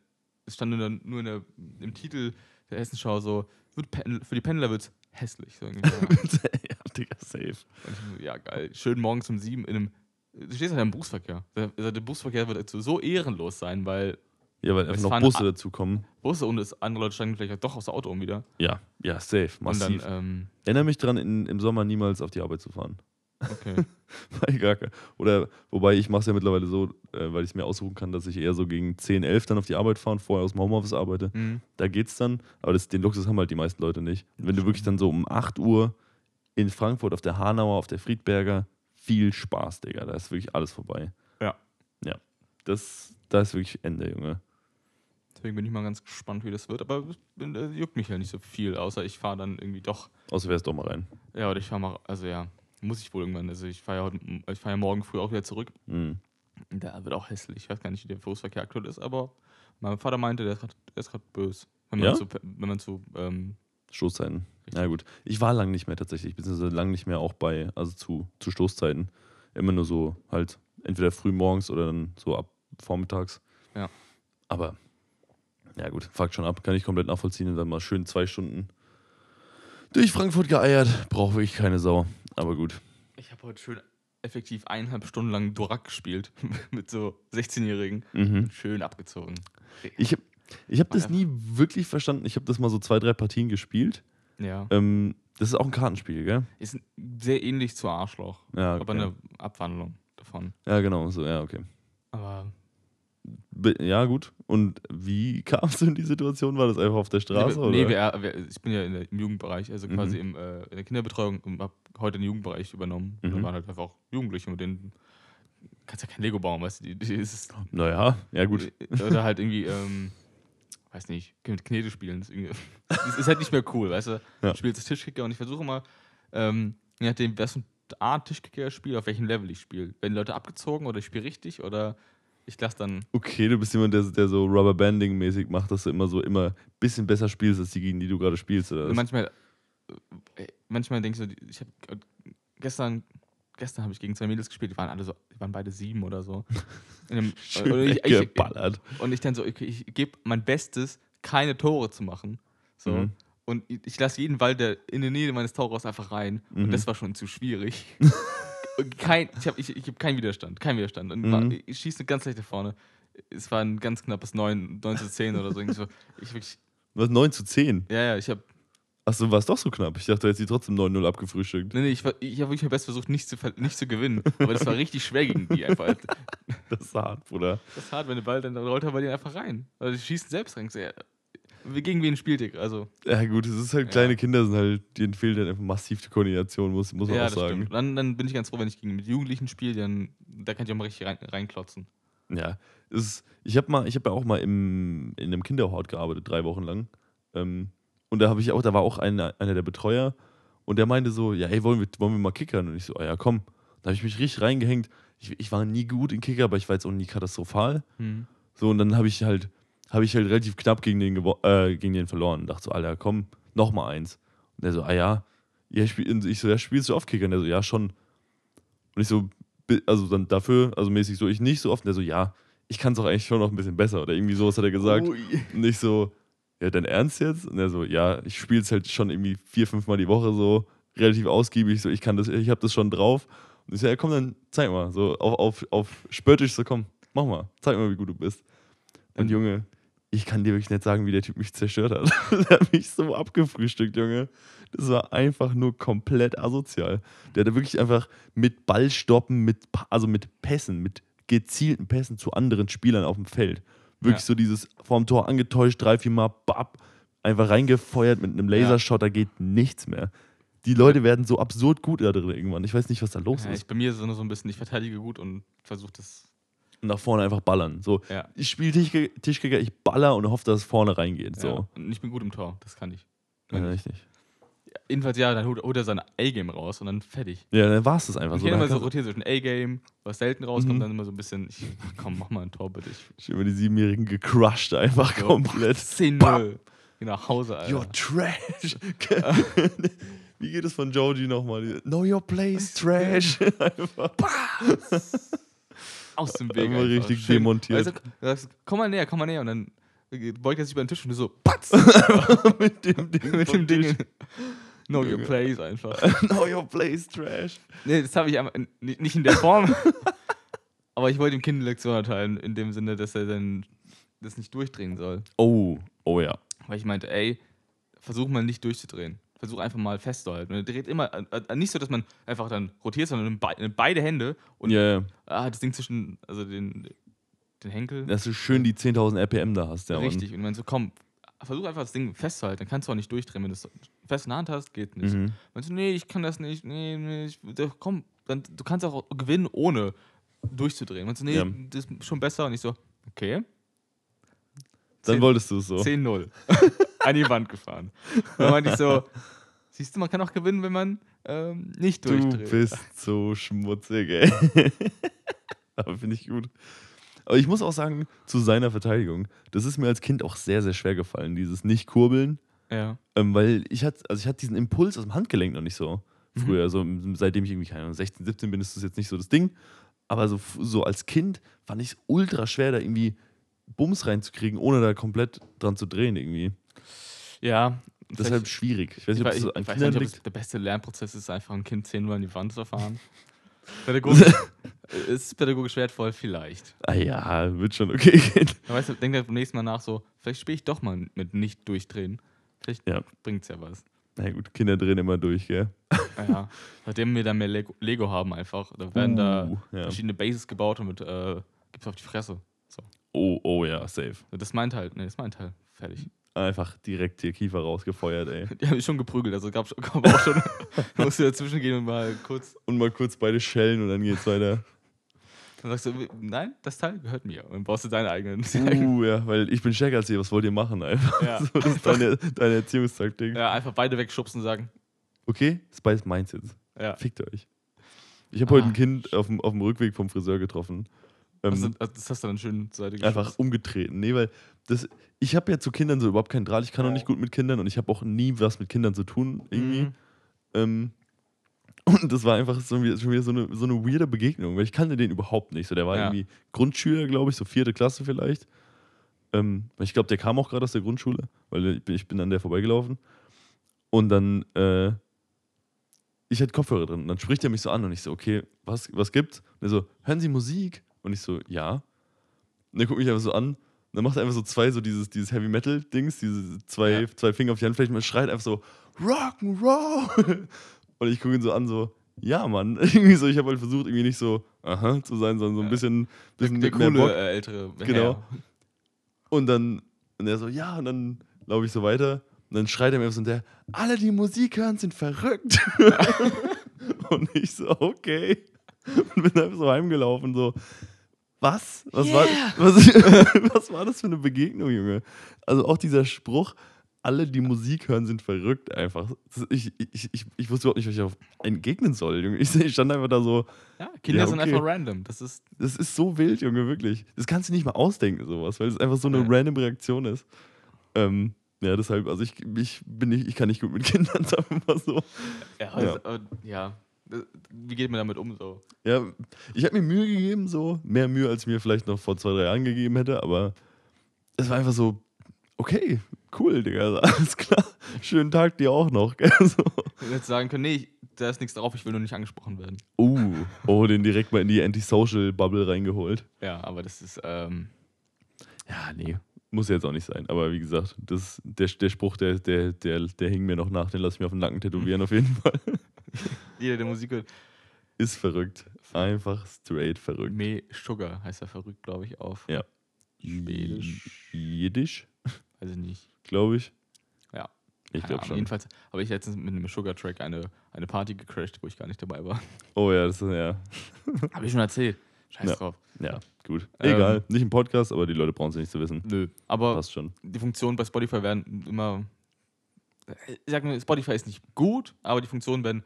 es stand nur, nur in der, im Titel der Hessenschau so, wird Pendel, für die Pendler wird es hässlich. So irgendwie so. ja, Digga, safe. So, ja, geil. Schön morgens um sieben in einem. Du stehst halt im Berufsverkehr. Der, der Berufsverkehr wird also so ehrenlos sein, weil Ja, weil einfach noch Busse a- dazu kommen. Busse und es, andere Leute steigen vielleicht doch aufs Auto um wieder. Ja, ja, safe, Und dann, massiv. ähm, Erinnere mich dran, in, im Sommer niemals auf die Arbeit zu fahren. okay. Weil gar Oder, wobei ich mache es ja mittlerweile so, äh, weil ich es mir aussuchen kann, dass ich eher so gegen 10, 11 dann auf die Arbeit fahre und vorher aus dem Homeoffice arbeite. mhm. Da geht's dann, aber das, den Luxus haben halt die meisten Leute nicht. Und wenn du wirklich dann so um 8 Uhr in Frankfurt auf der Hanauer, auf der Friedberger, viel Spaß, Digga. Da ist wirklich alles vorbei. Ja. Ja. Das, da ist wirklich Ende, Junge. Deswegen bin ich mal ganz gespannt, wie das wird. Aber äh, juckt mich ja nicht so viel, außer ich fahre dann irgendwie doch. Außer wärst doch mal rein. Ja, oder ich fahre mal. Also ja, muss ich wohl irgendwann. Also ich fahre ja, heute- ich fahr ja morgen früh auch wieder zurück. Mhm. Da wird auch hässlich. Ich weiß gar nicht, wie der Berufsverkehr aktuell ist, aber mein Vater meinte, der ist gerade- böse. Wenn man Ja? zu, wenn man zu ähm, Stoßzeiten. Richtig. Ja, gut. Ich war lang nicht mehr tatsächlich, beziehungsweise lang nicht mehr auch bei, also zu, zu Stoßzeiten. Immer nur so halt entweder früh morgens oder dann so ab vormittags. Ja. Aber, ja gut, fuckt schon ab, kann ich komplett nachvollziehen und dann mal schön zwei Stunden durch Frankfurt geeiert. Brauche wirklich keine Sau. Aber gut. Ich habe heute schön effektiv eineinhalb Stunden lang Durak gespielt mit so 16-Jährigen. Mhm. Schön abgezogen. Ich habe ich hab das nie wirklich verstanden. Ich habe das mal so zwei, drei Partien gespielt. Ja. Ähm, das ist auch ein Kartenspiel, gell? Ist sehr ähnlich zu Arschloch, Ja, aber okay. eine Abwandlung davon. ja genau. So, ja, okay. Aber Be- Ja, gut. Und wie kamst du in die Situation? War das einfach auf der Straße? nee, oder? nee, wir, wir, ich bin ja der, im Jugendbereich, also Mhm. quasi im, äh, in der Kinderbetreuung und habe heute den Jugendbereich übernommen. Und da Mhm. waren halt einfach auch Jugendliche, mit denen kannst ja kein Lego bauen, weißt du, die, die ist Naja, ja gut. Oder halt irgendwie, ähm, weiß nicht, mit Knete spielen. Das ist, das ist halt nicht mehr cool, weißt du? Ja. Du spielst das Tischkicker und ich versuche immer, ähm, je nachdem, was für eine Art Tischkicker spiele, auf welchem Level ich spiele. Werden Leute abgezogen oder ich spiele richtig oder ich lasse dann. Okay, du bist jemand, der, der so Rubberbanding-mäßig macht, dass du immer so immer ein bisschen besser spielst, als die, gegen die du gerade spielst. Oder? Manchmal, äh, manchmal ich so, ich habe gestern, gestern habe ich gegen zwei Mädels gespielt, die waren alle so, die waren beide sieben oder so. In einem, Schön oder ich, ich. Und ich dann so, okay, ich gebe mein Bestes, keine Tore zu machen. So. Mhm. Und ich, ich lasse jeden Ball, der in der Nähe meines Tores einfach rein. Mhm. Und das war schon zu schwierig. Kein, ich habe ich, ich hab keinen Widerstand. Keinen Widerstand. Und Mhm. ich schieße ganz leicht nach vorne. Es war ein ganz knappes 9, 9 zu 10 oder so. So. Ich wirklich, Was, 9 zu 10? ja, ja, ich habe Achso, war es doch so knapp. Ich dachte, du hättest sie trotzdem 9-0 abgefrühstückt. nee, nee, ich, war- ich hab wirklich mein Bestes versucht, nicht zu, nicht zu gewinnen. Aber das war richtig schwer gegen die einfach. Das ist hart, Bruder. Das ist hart, wenn der Ball dann rollt er bei einfach rein. Also die schießen selbst rein. Gegen wen spielt ihr? Also, Ja, gut, es ist halt, Ja. kleine Kinder sind halt, denen fehlt dann einfach massiv die Koordination, muss, muss man ja, auch sagen. Dann, dann bin ich ganz froh, wenn ich gegen mit Jugendlichen spiele, dann da kann ich auch mal richtig rein, reinklotzen. Ja, ist, ich habe mal, ich habe ja auch mal im, in einem Kinderhort gearbeitet, drei Wochen lang. Ähm, und da habe ich auch, da war auch einer, einer der Betreuer und der meinte so, ja, ey, wollen wir, wollen wir mal kickern? Und ich so, oh ja, komm. Da habe ich mich richtig reingehängt. Ich, ich war nie gut in Kicker, aber ich war jetzt auch nie katastrophal. Hm. So, und dann habe ich halt, habe ich halt relativ knapp gegen den, äh, gegen den verloren. Und dachte so, Alter, komm, noch mal eins. Und der so, ah ja, ja ich, spiel, ich so, ja, spielst du oft Kicker? Und der so, ja, schon. Und ich so, also dann dafür, also mäßig so, ich nicht so oft. Und der so, ja, ich kann es auch eigentlich schon noch ein bisschen besser. Oder irgendwie sowas hat er gesagt. Ui. Und ich so, ja, dein Ernst jetzt? Und er so, ja, ich spiele es halt schon irgendwie vier, fünf Mal die Woche so, relativ ausgiebig, so, ich kann das, ich habe das schon drauf. Und ich so, ja, komm, dann zeig mal, so auf, auf, auf spöttisch, so komm, mach mal, zeig mal, wie gut du bist. Und- Junge, ich kann dir wirklich nicht sagen, wie der Typ mich zerstört hat. der hat mich so abgefrühstückt, Junge. Das war einfach nur komplett asozial. Der hat wirklich einfach mit Ballstoppen, mit, also mit Pässen, mit gezielten Pässen zu anderen Spielern auf dem Feld. Wirklich Ja. so dieses vorm Tor angetäuscht, drei, vier Mal, bap, einfach reingefeuert mit einem Lasershot, da geht nichts mehr. Die Leute werden so absurd gut da drin irgendwann. Ich weiß nicht, was da los Ja, ist. ich, bei mir ist es nur so ein bisschen, ich verteidige gut und versuche das. Und nach vorne einfach ballern. So, Ja. ich spiele Tischkicker, Tischkicker, ich baller und hoffe, dass es vorne reingeht. Ja. So. Und ich bin gut im Tor, das kann ich. Ja, Wenn ich- richtig. Jedenfalls, ja, dann holt, holt er sein A-Game raus und dann fertig. Ja, dann war es das einfach Ich so. kann Dann immer so rotieren zwischen A-Game, was selten rauskommt, Mhm. dann immer so ein bisschen, ich, ach komm, mach mal ein Tor bitte. Ich, Ich immer die Siebenjährigen gecrushed einfach So. komplett. 10-0. Geh nach Hause, Alter. You're trash. Wie geht es von Joji nochmal? Know your place, trash. einfach. Aus dem Weg. Einfach richtig Schön. demontiert. Du sagst, komm mal näher, komm mal näher. Und dann beugt er sich über den Tisch und du so, patz! mit dem Ding. mit dem Ding. Know your place einfach. Know your place, trash. Nee, das habe ich einfach nicht in der Form. Aber ich wollte ihm Kind eine Lektion erteilen, in dem Sinne, dass er dann das nicht durchdrehen soll. Oh, oh ja. Weil ich meinte, ey, versuch mal nicht durchzudrehen. Versuch einfach mal festzuhalten. Und er dreht immer, äh, äh, nicht so, dass man einfach dann rotiert, sondern in beide Hände und ja. ah, das Ding zwischen, also den, den Henkel. Dass du schön die 10.000 RPM da hast. Ja. Richtig. Und man so, komm, versuch einfach das Ding festzuhalten, dann kannst du auch nicht durchdrehen. Wenn du es fest in der Hand hast, geht nicht. Mhm. Meinst du, nee, ich kann das nicht, nee, nee, ich, komm, dann, du kannst auch gewinnen, ohne durchzudrehen. Meinst du, nee, Ja. das ist schon besser. Und ich so, okay, Dann Zehn- wolltest du es so. 10-0. An die Wand gefahren. Und dann meinte ich so, siehst du, man kann auch gewinnen, wenn man ähm, nicht Du durchdreht. bist so schmutzig, ey. Aber finde ich gut. Aber ich muss auch sagen, zu seiner Verteidigung, das ist mir als Kind auch sehr, sehr schwer gefallen, dieses Nicht-Kurbeln. Ja. Ähm, weil ich hatte, also ich hatte diesen Impuls aus dem Handgelenk noch nicht so Mhm. früher. So, seitdem ich irgendwie, keine Ahnung, 16, 17 bin, ist das jetzt nicht so das Ding. Aber so, so als Kind fand ich es ultra schwer, da irgendwie Bums reinzukriegen, ohne da komplett dran zu drehen irgendwie. Ja. Deshalb schwierig. Ich weiß nicht, ob ich, so an ich weiß nicht, ob es der beste Lernprozess ist, einfach ein Kind 10 Mal in die Wand zu fahren. Pädagogisch, ist pädagogisch wertvoll, vielleicht. Ah ja, wird schon okay gehen. Aber weißt du, denk dir beim nächsten Mal nach so, vielleicht spiele ich doch mal mit nicht durchdrehen. Vielleicht Ja. bringt's ja was. Na gut, Kinder drehen immer durch, gell? Ja, seitdem wir da mehr Lego, Lego haben einfach, da werden da Uh, ja. verschiedene Bases gebaut und mit, äh, gibt's auf die Fresse. Oh, oh ja, safe. Das ist mein Teil, nee, das ist mein Teil. Fertig. Einfach direkt hier Kiefer rausgefeuert, ey. Die haben mich schon geprügelt, also gab auch schon, musst du dazwischen gehen und mal kurz, Und mal kurz beide schellen und dann geht's weiter. dann sagst du, nein, das Teil gehört mir. Und dann baust du deine eigenen. Uh, ja, weil ich bin stärker als ihr, was wollt ihr machen? Einfach. Ja. So, das ist deine, deine Erziehungstaktik. ja, einfach beide wegschubsen und sagen, Okay, Spice meins jetzt. ja. Fickt euch. Ich habe heute ein Ah, Kind auf dem, auf dem Rückweg vom Friseur getroffen. Also, das hast du dann schön Seite einfach umgetreten. Nee, weil das, ich habe ja zu Kindern so überhaupt keinen Draht. Ich kann auch nicht gut mit Kindern und ich habe auch nie was mit Kindern zu tun, irgendwie. Mhm. Ähm, und das war einfach so, schon wieder so eine, so eine weirde Begegnung, weil ich kannte den überhaupt nicht. So, der war Ja. irgendwie Grundschüler, glaube ich, so vierte Klasse vielleicht. Ähm, ich glaube, der kam auch gerade aus der Grundschule, weil ich bin, ich bin an der vorbeigelaufen. Und dann, äh, ich hatte Kopfhörer drin. Und dann spricht er mich so an und ich so, okay, was, was gibt's? Und er so, hören Sie Musik? Und ich so, ja. Und er guckt mich einfach so an. Und dann macht er einfach so zwei, so dieses, dieses Heavy Metal-Dings, diese zwei, Ja. zwei Finger auf die Handflächen und schreit einfach so, Rock'n'Roll! Und ich gucke ihn so an, so, ja, Mann. Irgendwie so, ich habe halt versucht, irgendwie nicht so, aha, zu sein, sondern so ein Ja. bisschen, Der, bisschen der mehr coole Bock. äh, ältere Genau. Herr. Und dann, und er so, ja, und dann laufe ich so weiter. Und dann schreit er mir so, und der, alle, die Musik hören, sind verrückt. und ich so, okay. Und bin einfach so heimgelaufen, so, was? Was, war, Yeah. was, was war das für eine Begegnung, Junge? Also auch dieser Spruch, alle, die Musik hören, sind verrückt einfach. Ich, ich, ich, ich wusste überhaupt nicht, was ich auf entgegnen soll, Junge. Ich, ich stand einfach da so, Ja, Kinder Ja, sind okay. einfach random. Das ist, das ist so wild, Junge, wirklich. Das kannst du nicht mal ausdenken, sowas, weil es einfach so eine Ja. random Reaktion ist. Ähm, ja, deshalb, also ich, ich bin nicht, ich kann nicht gut mit Kindern, sagen wir mal so. ja, also, äh, ja. Wie geht man damit um so? Ja, ich habe mir Mühe gegeben, so. Mehr Mühe, als ich mir vielleicht noch vor zwei, drei Jahren gegeben hätte, aber es war einfach so, okay, cool, Digga, alles klar. Schönen Tag dir auch noch, gell? So. Ich hätte sagen können, nee, da ist nichts drauf, ich will nur nicht angesprochen werden. Uh, oh, den direkt mal in die Antisocial-Bubble reingeholt. Ja, aber das ist, ähm, Ja, nee, muss jetzt auch nicht sein. Aber wie gesagt, das, der, der Spruch, der, der, der, der hing mir noch nach, den lasse ich mir auf den Nacken tätowieren auf jeden Fall. jeder, der Musik hört. Ist verrückt. Einfach straight verrückt. Me Sugar heißt er verrückt, glaube ich, auf. Ja. Schwedisch. Jiddisch, Weiß ich nicht. glaube ich. Ja. Ich glaube schon. Jedenfalls habe ich letztens mit einem Sugar-Track eine, eine Party gecrashed, wo ich gar nicht dabei war. Oh ja, das ist ja. habe ich schon erzählt. Scheiß Ja. drauf. Ja, gut. Ähm, Egal. Nicht im Podcast, aber die Leute brauchen es nicht zu wissen. Nö. Aber Passt schon. die Funktionen bei Spotify werden immer. Ich sag mal, Spotify ist nicht gut, aber die Funktionen werden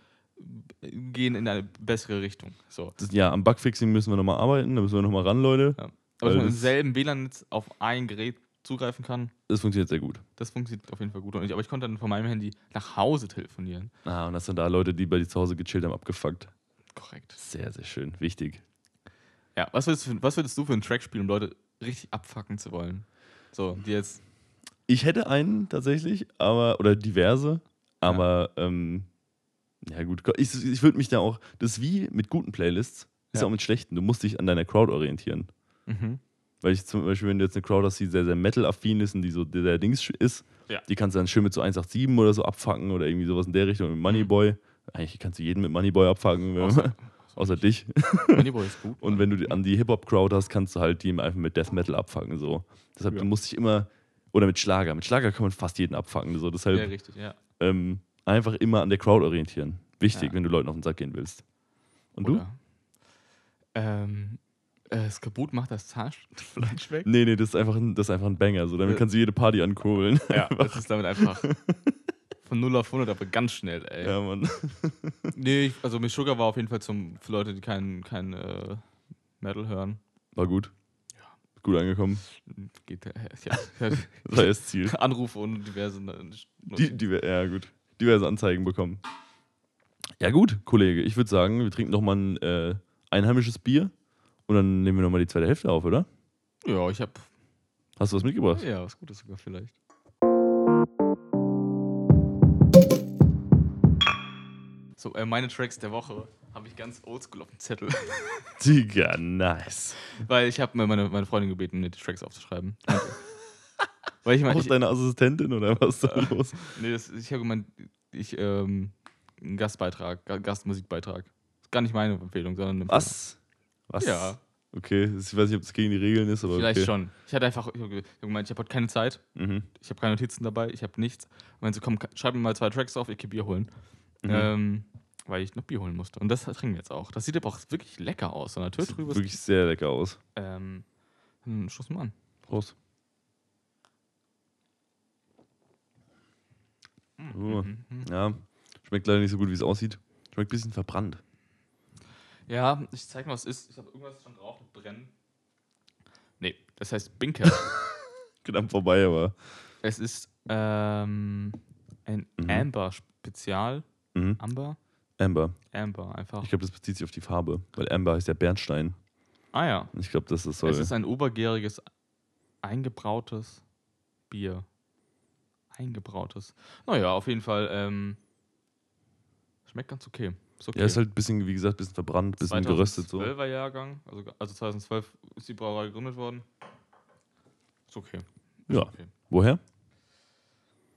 gehen in eine bessere Richtung. So. Das, ja, am Bugfixing müssen wir nochmal arbeiten. Da müssen wir nochmal ran, Leute. Ja. Aber dass man im selben WLAN-Netz auf ein Gerät zugreifen kann, Das funktioniert sehr gut. das funktioniert auf jeden Fall gut. Und ich, aber ich konnte dann von meinem Handy nach Hause telefonieren. Ah, und das sind da Leute, die bei dir zu Hause gechillt haben, abgefuckt. Korrekt. Sehr, sehr schön. Wichtig. Ja, was würdest, du für, was würdest du für einen Track spielen, um Leute richtig abfacken zu wollen? So, die jetzt. Ich hätte einen tatsächlich, aber, oder diverse, aber, ähm, ja gut, ich, ich würde mich da auch, das ist wie mit guten Playlists, ist Ja. auch mit schlechten. Du musst dich an deiner Crowd orientieren. Mhm. Weil ich zum Beispiel, wenn du jetzt eine Crowd hast, die sehr, sehr Metal-affin ist und die so der, Dings ist, Ja. die kannst du dann schön mit so 187 oder so abfacken oder irgendwie sowas in der Richtung mit Moneyboy. Eigentlich kannst du jeden mit Moneyboy abfacken, Außer, außer dich. Moneyboy ist gut. Und wenn du die- an die Hip-Hop-Crowd hast, kannst du halt die einfach mit Death Metal abfangen. So. Deshalb Ja. du musst dich immer, oder mit Schlager. Mit Schlager kann man fast jeden abfangen. So. Deshalb Ja, richtig, ja. ähm, einfach immer an der Crowd orientieren. Wichtig, Ja. wenn du Leuten auf den Sack gehen willst. Und du? Oder, Ähm, äh, Skabut macht das Zahnfleisch weg. Nee, nee, das ist einfach ein, das ist einfach ein Banger. So. Damit Äh. kannst du jede Party ankurbeln. Ja, das ist damit einfach von 0 auf 100, aber ganz schnell, ey. ja, Mann. Nee, ich- also Miss Sugar war auf jeden Fall zum, für Leute, die kein, kein äh, Metal hören. War gut. Gut angekommen. Geht, äh, ja, Das war das Ziel. Anrufe und diverse. äh, Die, die, ja, gut. Diverse Anzeigen bekommen. Ja, gut, Kollege. Ich würde sagen, wir trinken nochmal ein äh, einheimisches Bier und dann nehmen wir nochmal die zweite Hälfte auf, oder? ja, ich hab. Hast du was mitgebracht? Ja, was Gutes sogar vielleicht. So, äh, meine Tracks der Woche habe ich ganz oldschool auf dem Zettel. Digga, nice. Weil ich habe mir meine, meine Freundin gebeten, mir die Tracks aufzuschreiben. Weil ich meine, Auch ich, deine Assistentin oder was ist da los? nee, das, ich habe gemeint, ich, ähm, einen Gastbeitrag, Ga- Gastmusikbeitrag. Ist gar nicht meine Empfehlung, sondern eine Was? Was? Ja. Okay, ich weiß nicht, ob das gegen die Regeln ist, aber Vielleicht okay. schon. Ich hatte einfach, ich habe gemeint, ich habe heute keine Zeit, Mhm. ich habe keine Notizen dabei, ich habe nichts. Und wenn sie kommen, schreib mir mal zwei Tracks auf, ich gehe Bier holen. Mhm. Ähm, weil ich noch Bier holen musste. Und das trinken wir jetzt auch. Das sieht aber auch wirklich lecker aus. So ein Sieht naturtrübes. wirklich sehr lecker aus. Ähm, dann stoß mal an. Prost. Oh. Mhm. Ja, schmeckt leider nicht so gut, wie es aussieht. Schmeckt ein bisschen verbrannt. Ja, ich zeig mal, was es ist. Ich habe irgendwas schon drauf mit Brennen. Nee, das heißt Binker. Knapp vorbei, aber. es ist ähm, ein Mhm. Amber-Spezial. Mhm. Amber? Amber. Amber, einfach. Ich glaube, das bezieht sich auf die Farbe, weil Amber heißt ja Bernstein. ah ja. Ich glaube, das ist soll. Es ist ein obergäriges, eingebrautes Bier. Eingebrautes. Naja, auf jeden Fall. Ähm, schmeckt ganz okay. Ist okay. Ja, ist halt ein bisschen, wie gesagt, ein bisschen verbrannt, ein bisschen geröstet so. 2012er Jahrgang. Also, also 2012 ist die Brauerei gegründet worden. Ist okay. Ist Ja. Okay. Woher?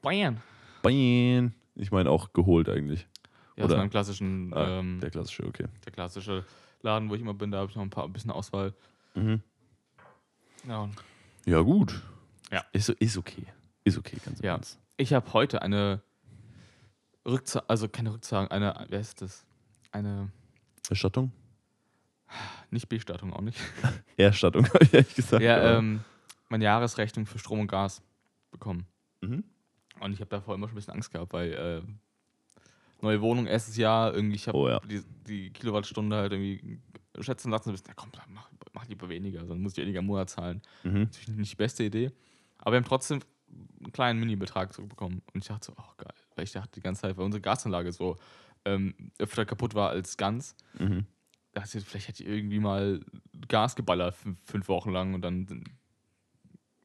Bayern. Bayern. Ich meine auch geholt eigentlich. Ja, Oder- aus meinem klassischen, Ah, ähm, Der klassische, okay. der klassische Laden, wo ich immer bin, da habe ich noch ein paar ein bisschen Auswahl. Mhm. Ja, Ja, gut. Ja. Ist, ist okay. Ist okay, ganz Ja. Ernst. ich habe heute eine Rückzahlung, also keine Rückzahlung, eine, wer ist das? Eine, Erstattung? nicht Bestattung auch nicht. Erstattung, habe ich ehrlich gesagt. ja, ähm, meine Jahresrechnung für Strom und Gas bekommen. Mhm. Und ich habe davor immer schon ein bisschen Angst gehabt, weil äh, neue Wohnung, erstes Jahr, irgendwie, ich habe Oh ja. die, die Kilowattstunde halt irgendwie schätzen lassen. Bisschen, ja, komm, mach, mach lieber weniger, sonst muss ich weniger im Monat zahlen. Mhm. Natürlich nicht die beste Idee. Aber wir haben trotzdem einen kleinen Mini-Betrag zurückbekommen. Und ich dachte so, oh geil, weil ich dachte die ganze Zeit, weil unsere Gasanlage so ähm, öfter kaputt war als ganz. Mhm. dachte ich, vielleicht hätte ich irgendwie mal Gas geballert fünf, Wochen lang und dann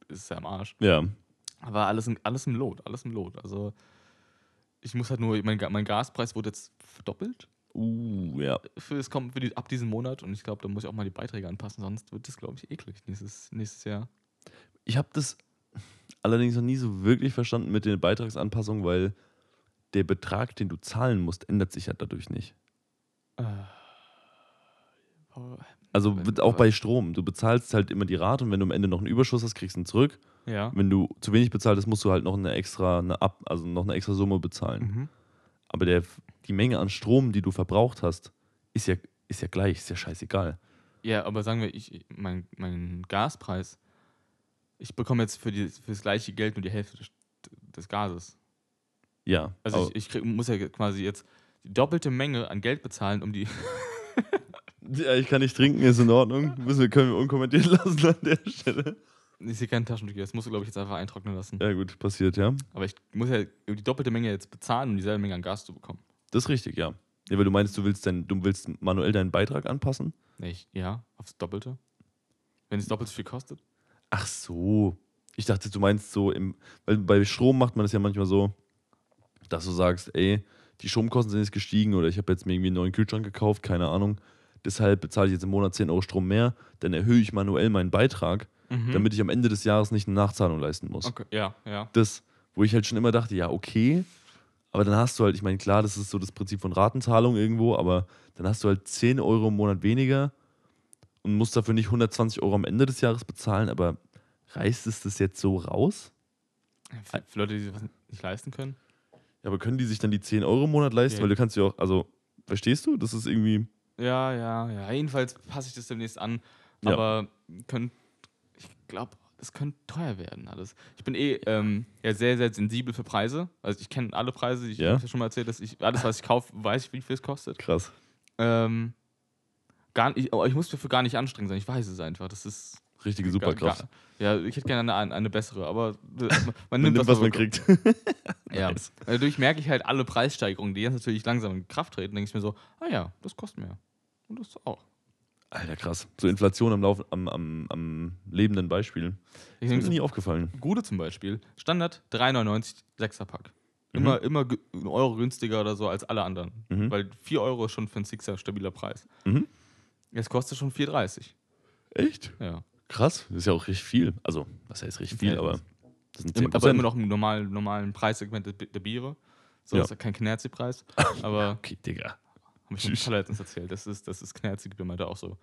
ist es ja am Arsch. Ja. Aber alles, alles im Lot, alles im Lot. Also ich muss halt nur, mein, mein Gaspreis wurde jetzt verdoppelt Uh, ja. für, es kommt für die, ab diesem Monat und ich glaube, da muss ich auch mal die Beiträge anpassen, sonst wird das, glaube ich, eklig nächstes, nächstes Jahr. Ich habe das allerdings noch nie so wirklich verstanden mit den Beitragsanpassungen, weil der Betrag, den du zahlen musst, ändert sich ja dadurch nicht. Äh, aber- Also auch bei Strom. Du bezahlst halt immer die Rate und wenn du am Ende noch einen Überschuss hast, kriegst du ihn zurück. ja. Wenn du zu wenig bezahlt hast, musst du halt noch eine extra, eine Ab, also noch eine extra Summe bezahlen. Mhm. Aber der, die Menge an Strom, die du verbraucht hast, ist ja, ist ja gleich, ist ja scheißegal. Ja, aber sagen wir, ich, mein, mein Gaspreis, ich bekomme jetzt für, die, für das gleiche Geld nur die Hälfte des, des Gases. Ja. Also ich, ich krieg, muss ja quasi jetzt die doppelte Menge an Geld bezahlen, um die. ja, ich kann nicht trinken, ist in Ordnung. Müssen wir, können wir unkommentiert lassen an der Stelle. Ich sehe kein Taschentücher, das musst du, glaube ich, jetzt einfach eintrocknen lassen. Ja, gut, passiert, ja. Aber ich muss ja die doppelte Menge jetzt bezahlen, um dieselbe Menge an Gas zu bekommen. Das ist richtig, ja. Ja, weil du meinst, du willst, dein, du willst manuell deinen Beitrag anpassen? Ich, ja, aufs Doppelte. Wenn es doppelt so viel kostet. Ach so. Ich dachte, du meinst so, im, weil bei Strom macht man das ja manchmal so, dass du sagst, ey, die Stromkosten sind jetzt gestiegen oder ich habe jetzt mir irgendwie einen neuen Kühlschrank gekauft, keine Ahnung. Deshalb bezahle ich jetzt im Monat 10 Euro Strom mehr, dann erhöhe ich manuell meinen Beitrag, damit ich am Ende des Jahres nicht eine Nachzahlung leisten muss. Okay, ja, ja. Das, wo ich halt schon immer dachte, ja, okay, aber dann hast du halt, ich meine, klar, das ist so das Prinzip von Ratenzahlung irgendwo, aber dann hast du halt 10 Euro im Monat weniger und musst dafür nicht 120 Euro am Ende des Jahres bezahlen, aber reißt es das jetzt so raus? Für, Leute, die sich was nicht leisten können. Ja, aber können die sich dann die 10 Euro im Monat leisten? Ja. Weil du kannst ja auch, also, verstehst du? Das ist irgendwie, Ja, ja, ja. Jedenfalls passe ich das demnächst an. Ja. Aber könnt, ich glaube, das könnte teuer werden alles. Ich bin eh ähm, ja, sehr, sehr sensibel für Preise. Also ich kenne alle Preise. Ich Ja. habe ja schon mal erzählt, dass ich alles, was ich kaufe, weiß ich, wie viel es kostet. krass. Ähm, gar, ich, aber ich muss dafür gar nicht anstrengend sein. Ich weiß es einfach. Das ist Richtige Superkraft. Gar, ja, ich hätte gerne eine, eine bessere, aber man, man Man nimmt, nimmt, was man kriegt. Ja. Nice. Dadurch merke ich halt alle Preissteigerungen, die jetzt natürlich langsam in Kraft treten, denke ich mir so, ah ja, das kostet mehr. Und das auch. Alter, krass. So Inflation am, Lauf, am, am, am lebenden Beispiel. Ich Ist mir nie aufgefallen. Gute zum Beispiel, Standard 3,99 6er-Pack. Mhm. Immer, immer gü- einen Euro günstiger oder so als alle anderen. Mhm. Weil 4 Euro ist schon für einen Sixer stabiler Preis. Mhm. Jetzt kostet schon 4,30. Echt? Ja. Krass. Das ist ja auch richtig viel. Also, was heißt richtig viel, Ja, aber das sind 10 Im, aber immer noch im normalen, normalen Preissegment der, Bi- der Biere. So, Ja. das ist ja kein Knerzi-Preis. Aber Okay, Digga. habe ich schon letztens erzählt. Das ist, das ist Knerzi, Bier meinte auch so.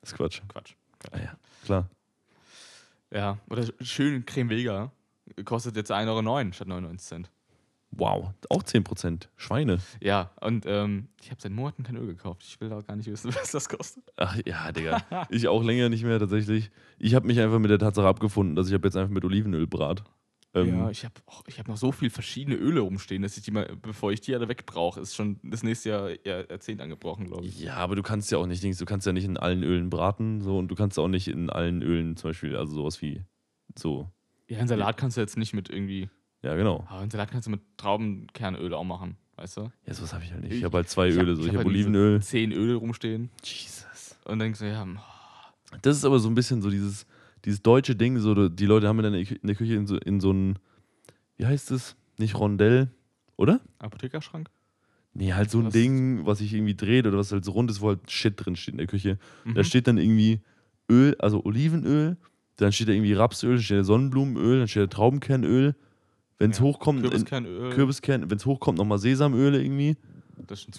Das ist Quatsch. Quatsch. Ah ja, klar. Ja, oder schön Creme Vega kostet jetzt 1,09 Euro statt 99 Cent. Wow. Auch 10%. Schweine. Ja, und ähm, ich habe seit Monaten kein Öl gekauft. Ich will auch gar nicht wissen, was das kostet. Ach ja, Digga. ich auch länger nicht mehr tatsächlich. Ich habe mich einfach mit der Tatsache abgefunden, dass ich habe jetzt einfach mit Olivenöl brat. Ähm, ja, ich habe ich hab noch so viele verschiedene Öle rumstehen, dass ich die mal, bevor ich die alle wegbrauche, ist schon das nächste Jahr Jahrzehnt angebrochen, glaube ich. Ja, aber du kannst ja auch nicht, du kannst ja nicht in allen Ölen braten, so und du kannst auch nicht in allen Ölen zum Beispiel, also sowas wie so. Ja, einen Salat kannst du jetzt nicht mit irgendwie. Ja, genau. Aber Salat kannst du mit Traubenkernöl auch machen, weißt du? Ja, sowas habe ich halt nicht. Ich- Ich habe halt zwei Öle, so. ich Ich hab habe halt Olivenöl. Zehn Öle rumstehen Jesus. und denkst du, ja, hm, Das ist aber so ein bisschen so dieses, dieses deutsche Ding, so die Leute haben in der, in der Küche in so, in so ein, wie heißt es? Nicht Rondell, oder? Apothekerschrank? Nee, halt so ein Was? Ding, was sich irgendwie dreht oder was halt so rund ist, wo halt Shit drin steht in der Küche. Da Mhm. steht dann irgendwie Öl, also Olivenöl, dann steht da irgendwie Rapsöl, dann steht da Sonnenblumenöl, dann steht da Traubenkernöl. Wenn es Ja, hochkommt, Kürbiskernöl. Kürbiskern, wenn es hochkommt, nochmal Sesamöle irgendwie.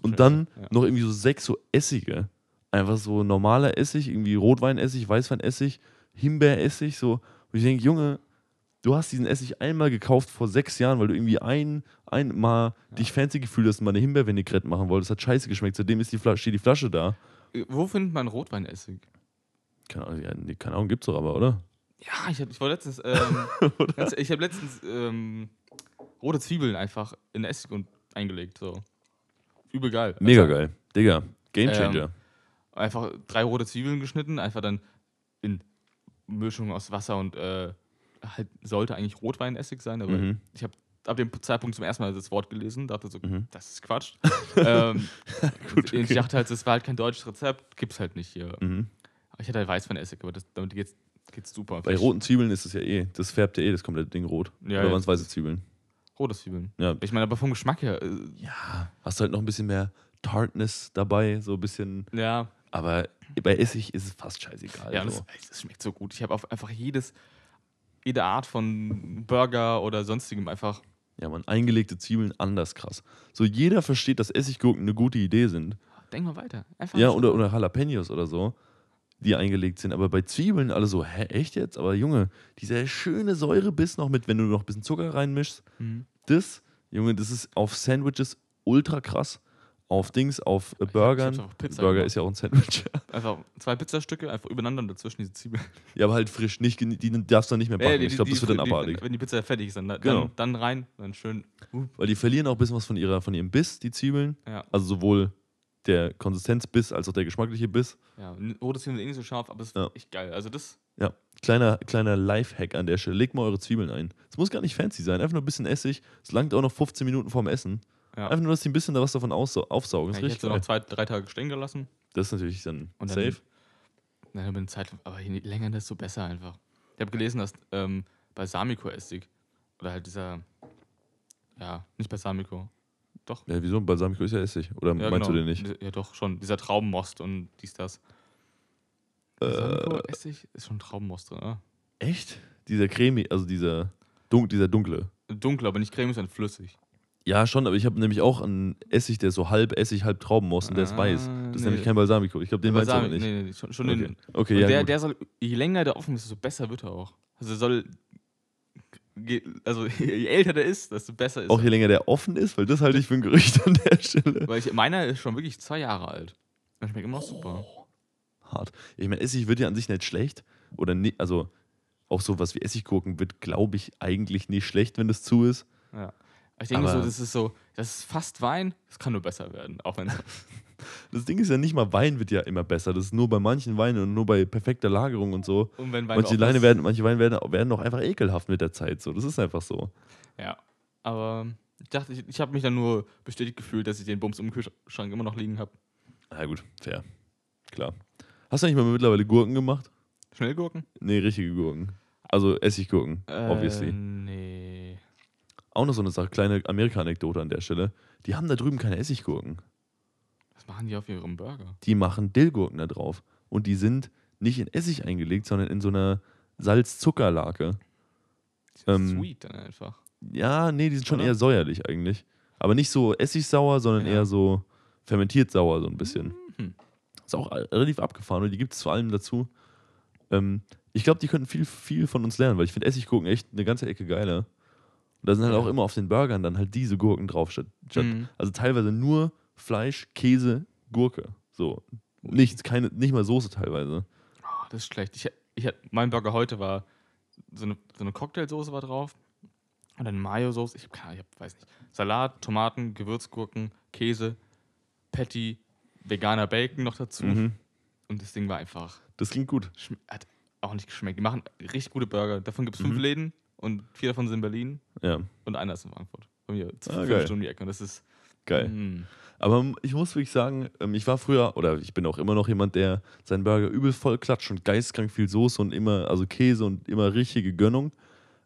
Und dann Ja. noch irgendwie so sechs so Essige. Einfach so normaler Essig, irgendwie Rotweinessig, Weißweinessig, Himbeeressig, so. Und ich denke, Junge, du hast diesen Essig einmal gekauft vor sechs Jahren, weil du irgendwie ein, einmal dich fancy gefühlt hast und mal eine Himbeervinaigrette machen wolltest. Das hat scheiße geschmeckt. Seitdem ist die Flasche, steht die Flasche da. Äh, Wo findet man Rotweinessig? Keine Ahnung, ja, keine Ahnung gibt's doch aber, oder? Ja, ich, hab, ich war letztens, ähm, ich habe letztens ähm, rote Zwiebeln einfach in Essig und eingelegt, so. Übel geil. Mega Also, geil. Digga, Gamechanger. Einfach drei rote Zwiebeln geschnitten, einfach dann in Mischung aus Wasser und äh, halt sollte eigentlich Rotweinessig sein, aber Mhm. ich habe ab dem Zeitpunkt zum ersten Mal das Wort gelesen, dachte so, Mhm. das ist Quatsch. ähm, Gut, Ich okay. dachte halt, das war halt kein deutsches Rezept, gibt's halt nicht hier. Mhm. Ich hatte halt Weißweinessig, aber das, damit geht's, geht's super. Bei roten Zwiebeln ist es ja eh, das färbt ja eh das komplette Ding rot. Ja, Oder ja. waren es weiße Zwiebeln? Rote Zwiebeln. Ja. Ich meine, aber vom Geschmack her, äh, Ja. Hast du halt noch ein bisschen mehr Tartness dabei, so ein bisschen. ja, Aber bei Essig ist es fast scheißegal. ja, so. das, das schmeckt so gut. Ich habe auf einfach jedes, jede Art von Burger oder sonstigem einfach, ja, man, eingelegte Zwiebeln anders krass. So jeder versteht, dass Essiggurken eine gute Idee sind. denk mal weiter. Einfach Ja, oder, oder Jalapenos oder so, die eingelegt sind. Aber bei Zwiebeln alle so, hä, echt jetzt? Aber Junge, dieser schöne Säurebiss noch mit, wenn du noch ein bisschen Zucker reinmischst, Mhm. das, Junge, das ist auf Sandwiches ultra krass. Auf Dings, auf äh, Ich Burgern. Pizza Burger gemacht. ist ja auch ein Sandwich. Einfach zwei Pizzastücke, einfach übereinander und dazwischen diese Zwiebeln. ja, aber halt frisch. Nicht, die darfst du dann nicht mehr backen. Äh, die- ich glaube, das wird dann abartig. Wenn die Pizza fertig ist, dann, dann, Genau. dann rein, dann schön. Uh, Weil die verlieren auch ein bisschen was von, ihrer, von ihrem Biss, die Zwiebeln. ja, Also sowohl der Konsistenzbiss als auch der geschmackliche Biss. ja. Rote Zwiebeln sind eh nicht so scharf, aber es ist Ja. echt geil. Also das, Ja, kleiner, kleiner Lifehack an der Stelle. Legt mal eure Zwiebeln ein. Es muss gar nicht fancy sein. Einfach nur ein bisschen Essig. Es langt auch noch 15 Minuten vorm Essen. ja. Einfach nur, dass die ein bisschen da was davon aufsaugen. Ja ich hätte noch zwei, drei Tage stehen gelassen. Das ist natürlich dann, Und dann- safe. Nein, eine Zeit, aber je länger, desto besser einfach. Ich habe gelesen, dass ähm, Balsamico-Essig oder halt dieser, ja, nicht Balsamico. Doch. Ja, wieso? Balsamico ist ja Essig. Oder Ja, meinst genau. du den nicht? Ja, doch, schon. Dieser Traubenmost und dies, das. Äh, Balsamico-Essig ist schon Traubenmost drin, oder? echt? Dieser Creme, also dieser, dun dieser dunkle. Dunkel, aber nicht cremig, sondern flüssig. Ja, schon, aber ich habe nämlich auch einen Essig, der ist so halb Essig, halb Traubenmost und der ist Ah, weiß. Das ist nee. nämlich kein Balsamico. Ich glaube, den meinst du aber nicht. Nee, nee, schon, schon Okay, den. okay und ja, der, gut. der soll, je länger der offen ist, desto besser wird er auch. Also soll, ge- also je älter der ist, desto besser ist auch er. je länger der offen ist, weil das halte ich für ein Gerücht an der Stelle. Weil ich, meiner ist schon wirklich zwei Jahre alt. Der schmeckt immer noch super. hart. Ich meine, Essig wird ja an sich nicht schlecht. Oder nie, also auch sowas wie Essiggurken wird, glaube ich, eigentlich nicht schlecht, wenn das zu ist. Ja. Ich denke Aber- so, das ist so, das ist fast Wein, das kann nur besser werden. Auch wenn Das Ding ist ja nicht mal Wein wird ja immer besser. Das ist nur bei manchen Weinen und nur bei perfekter Lagerung und so. und wenn Wein Manche, was- werden, manche Weine werden, werden auch einfach ekelhaft mit der Zeit. So. Das ist einfach so. Ja. Aber ich dachte, ich, ich habe mich dann nur bestätigt gefühlt, dass ich den Bums im Kühlschrank immer noch liegen habe. Na gut, fair. Klar. Hast du eigentlich mal mittlerweile Gurken gemacht? Schnellgurken? Nee, richtige Gurken. Also Essiggurken, obviously. Äh, nee. Auch noch so eine Sache, kleine Amerika-Anekdote an der Stelle. Die haben da drüben keine Essiggurken. Was machen die auf ihrem Burger? die machen Dillgurken da drauf. Und die sind nicht in Essig eingelegt, sondern in so einer Salz-Zuckerlake. Ähm, Sweet dann einfach. Ja, nee, die sind schon Oder? eher säuerlich eigentlich. Aber nicht so essigsauer, sondern Ja. eher so fermentiert sauer, so ein bisschen. Mhm. Ist auch relativ abgefahren und die gibt es vor allem dazu. Ähm, ich glaube, die könnten viel, viel von uns lernen, weil ich finde Essiggurken echt eine ganze Ecke geiler. Und da sind halt Ja. auch immer auf den Burgern dann halt diese Gurken drauf. Statt, statt, Mhm. Also teilweise nur Fleisch, Käse, Gurke. So. Nichts, keine, nicht mal Soße teilweise. Oh, das ist schlecht. Ich, ich, mein Burger heute war so eine, so eine Cocktailsoße war drauf. Und dann Mayo-Soße. Ich, hab ich hab, weiß nicht. Salat, Tomaten, Gewürzgurken, Käse, Patty, veganer Bacon noch dazu. Mhm. Und das Ding war einfach. Das klingt gut. Hat auch nicht geschmeckt. Die machen richtig gute Burger. Davon gibt es fünf Mhm. Läden und vier davon sind in Berlin Ja, und einer ist in Frankfurt. Bei mir Ah, fünf geil. Stunden die Ecke. Und das ist. Geil. Mm. Aber ich muss wirklich sagen, ähm, ich war früher, oder ich bin auch immer noch jemand, der seinen Burger übel voll klatscht und geistkrank viel Soße und immer, also Käse und immer richtige Gönnung.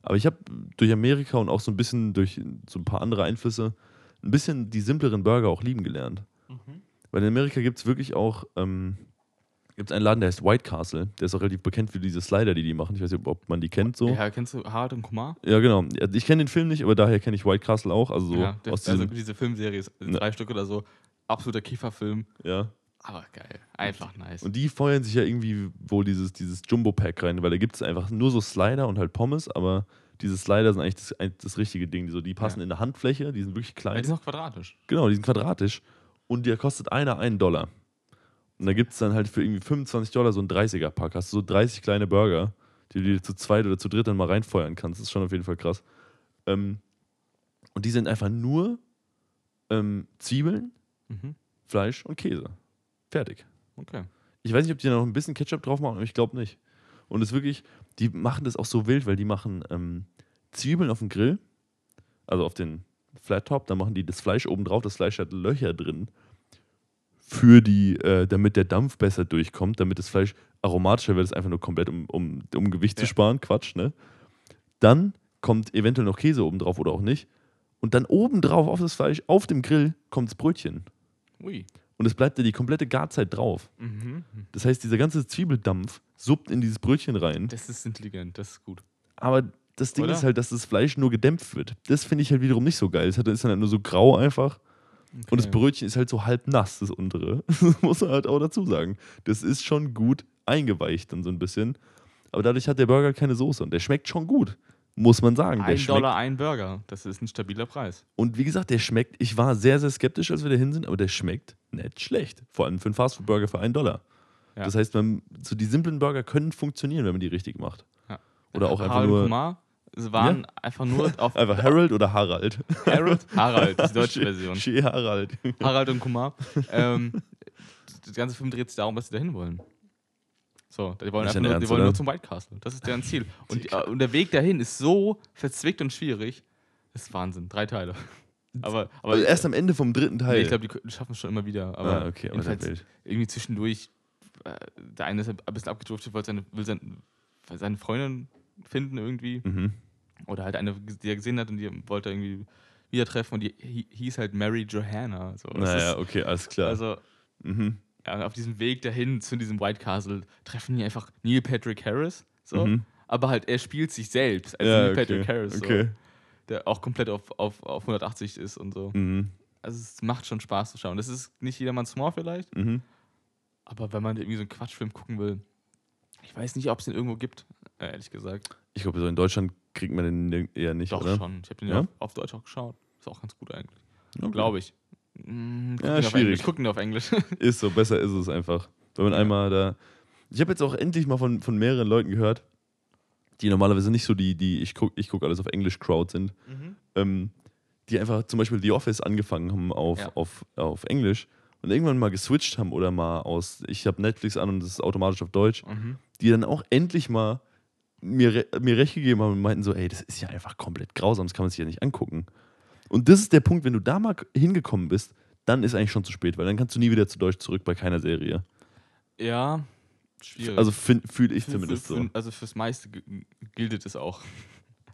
Aber ich habe durch Amerika und auch so ein bisschen durch so ein paar andere Einflüsse ein bisschen die simpleren Burger auch lieben gelernt. Mhm. Weil in Amerika gibt es wirklich auch, ähm, gibt einen Laden, der heißt White Castle. Der ist auch relativ bekannt für diese Slider, die die machen. Ich weiß nicht, ob man die kennt so. Ja, kennst du Harald und Kumar? Ja, genau. Ja, Ich kenne den Film nicht, aber daher kenne ich White Castle auch. Also so ja, der, aus also diese Filmserie ist drei Stück oder so. Absoluter Kieferfilm. ja. Aber geil. Einfach nice. Und die feuern sich ja irgendwie wohl dieses, dieses Jumbo-Pack rein, weil da gibt es einfach nur so Slider und halt Pommes, aber diese Slider sind eigentlich das, das richtige Ding. Die, so, die passen Ja. in der Handfläche, die sind wirklich ja, klein. die sind noch quadratisch. genau, die sind quadratisch. Und der kostet einer einen Dollar. Und da gibt es dann halt für irgendwie 25 Dollar so ein 30er-Pack. Hast du so 30 kleine Burger, die du dir zu zweit oder zu dritt dann mal reinfeuern kannst. Das ist schon auf jeden Fall krass. Ähm, und die sind einfach nur ähm, Zwiebeln, Mhm. Fleisch und Käse. Fertig. Okay. Ich weiß nicht, ob die da noch ein bisschen Ketchup drauf machen, aber ich glaube nicht. Und es ist wirklich, die machen das auch so wild, weil die machen ähm, Zwiebeln auf dem Grill, also auf den Flat Top, dann machen die das Fleisch oben drauf, das Fleisch hat Löcher drin, für die, äh, damit der Dampf besser durchkommt, damit das Fleisch aromatischer wird, ist einfach nur komplett, um, um, um Gewicht zu Ja. sparen, Quatsch, ne? Dann kommt eventuell noch Käse oben drauf oder auch nicht. Und dann oben drauf auf das Fleisch, auf dem Grill, kommt das Brötchen. Ui. Und es bleibt ja die komplette Garzeit drauf. Mhm. Das heißt, dieser ganze Zwiebeldampf suppt in dieses Brötchen rein. Das ist intelligent, das ist gut. Aber das Ding Oder? ist halt, dass das Fleisch nur gedämpft wird. Das finde ich halt wiederum nicht so geil. Es ist dann halt nur so grau einfach. Und das Okay. Brötchen ist halt so halb nass, das untere. Das muss man halt auch dazu sagen. Das ist schon gut eingeweicht dann so ein bisschen. Aber dadurch hat der Burger keine Soße und der schmeckt schon gut. Muss man sagen. Der Ein schmeckt. Dollar, ein Burger. Das ist ein stabiler Preis. Und wie gesagt, der schmeckt. Ich war sehr, sehr skeptisch, als wir dahin sind, aber der schmeckt nicht schlecht. Vor allem für einen Fastfood-Burger für einen Dollar. Ja. Das heißt, man, so die simplen Burger können funktionieren, wenn man die richtig macht. Ja. Oder auch einfach Harald nur. Kumar es waren einfach nur auf Einfach Harold oder Harald. Harold, Harald, die deutsche Version. Schee Harald. Harald und Kumar. Ähm, der ganze Film dreht sich darum, dass sie dahin wollen. So, die wollen, einfach nur, die Ernst, wollen oder? nur zum White Castle. Das ist deren Ziel. Und, die, und der Weg dahin ist so verzwickt und schwierig. Das ist Wahnsinn. Drei Teile. Aber, aber Also erst am Ende vom dritten Teil. nee, ich glaube, die schaffen es schon immer wieder. Aber ah, okay, aber irgendwie zwischendurch, äh, der eine ist ein bisschen abgedriftet, wollte seine, will seine, will seine Freundin finden irgendwie. Mhm. Oder halt eine, die er gesehen hat und die wollte er irgendwie wieder treffen und die hi- hieß halt Mary Johanna. So. Naja, ist, okay, alles klar. also mhm. ja, auf diesem Weg dahin zu diesem White Castle treffen die einfach Neil Patrick Harris. So. Mhm. Aber halt, er spielt sich selbst als Ja, Neil okay. Patrick Harris. So, okay. der auch komplett auf, auf, auf 180 ist und so. Mhm. Also es macht schon Spaß zu schauen. Das ist nicht jedermanns Humor vielleicht, Mhm. aber wenn man irgendwie so einen Quatschfilm gucken will, ich weiß nicht, ob es den irgendwo gibt, ehrlich gesagt. Ich glaube, so in Deutschland kriegt man den eher nicht, Doch oder? schon. Ich habe den Ja? auf, Deutsch auch geschaut. Ist auch ganz gut eigentlich. Okay. Glaube ich. Gucken Ja, schwierig. Englisch. Gucken wir auf Englisch. Ist so, besser ist es einfach. Wenn man Ja. einmal da. Ich habe jetzt auch endlich mal von, von mehreren Leuten gehört, die normalerweise nicht so die, die ich gucke ich guck alles auf Englisch Crowd sind, ähm, die einfach zum Beispiel The Office angefangen haben auf, Ja. auf, auf Englisch und irgendwann mal geswitcht haben oder mal aus, ich habe Netflix an und das ist automatisch auf Deutsch, Mhm. die dann auch endlich mal mir, mir recht gegeben haben und meinten so, ey, das ist ja einfach komplett grausam, das kann man sich ja nicht angucken. Und das ist der Punkt, wenn du da mal hingekommen bist, dann ist eigentlich schon zu spät, weil dann kannst du nie wieder zu Deutsch zurück bei keiner Serie. Ja, schwierig. Also fühle ich zumindest für, so. Also fürs meiste gilt es auch.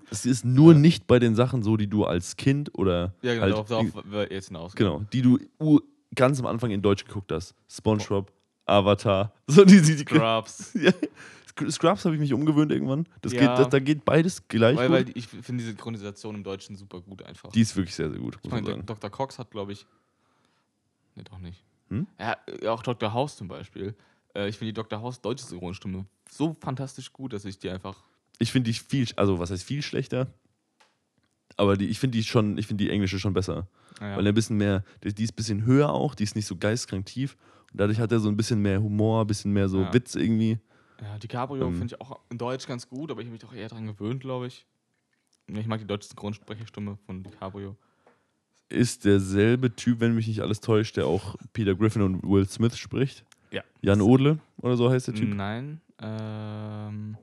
Es ist nur nicht bei den Sachen so, die du als Kind oder Ja, genau, halt darauf, darauf jetzt hinaus. genau, die du ganz am Anfang in Deutsch geguckt hast. SpongeBob, Avatar, so die, die, die Scrubs. ja. Sc- Scrubs habe ich mich umgewöhnt irgendwann. Das Ja. geht, das, da geht beides gleich Weil, gut. weil ich finde diese Synchronisation im Deutschen super gut einfach. die ist wirklich sehr, sehr gut, ich meine, Dr. Cox hat, glaube ich. Nee, doch nicht. Hm? Ja, äh, auch Dr. House zum Beispiel. Äh, ich finde die Dr. House deutsche Synchronstimme so fantastisch gut, dass ich die einfach. Ich finde die viel, also was heißt viel schlechter? Aber die, ich finde die schon, ich finde die englische schon besser. Naja, Weil er ein bisschen mehr, die, die ist ein bisschen höher auch, die ist nicht so geistkrank tief. Und dadurch hat er so ein bisschen mehr Humor, ein bisschen mehr so Ja. Witz irgendwie. Ja, DiCaprio ähm, finde ich auch in Deutsch ganz gut, aber ich habe mich doch eher daran gewöhnt, glaube ich. Ich mag die deutsche Synchronsprecherstimme von DiCaprio. Ist derselbe Typ, wenn mich nicht alles täuscht, der auch Peter Griffin und Will Smith spricht. Ja. Jan Odle oder so heißt der Typ. Nein. Ähm,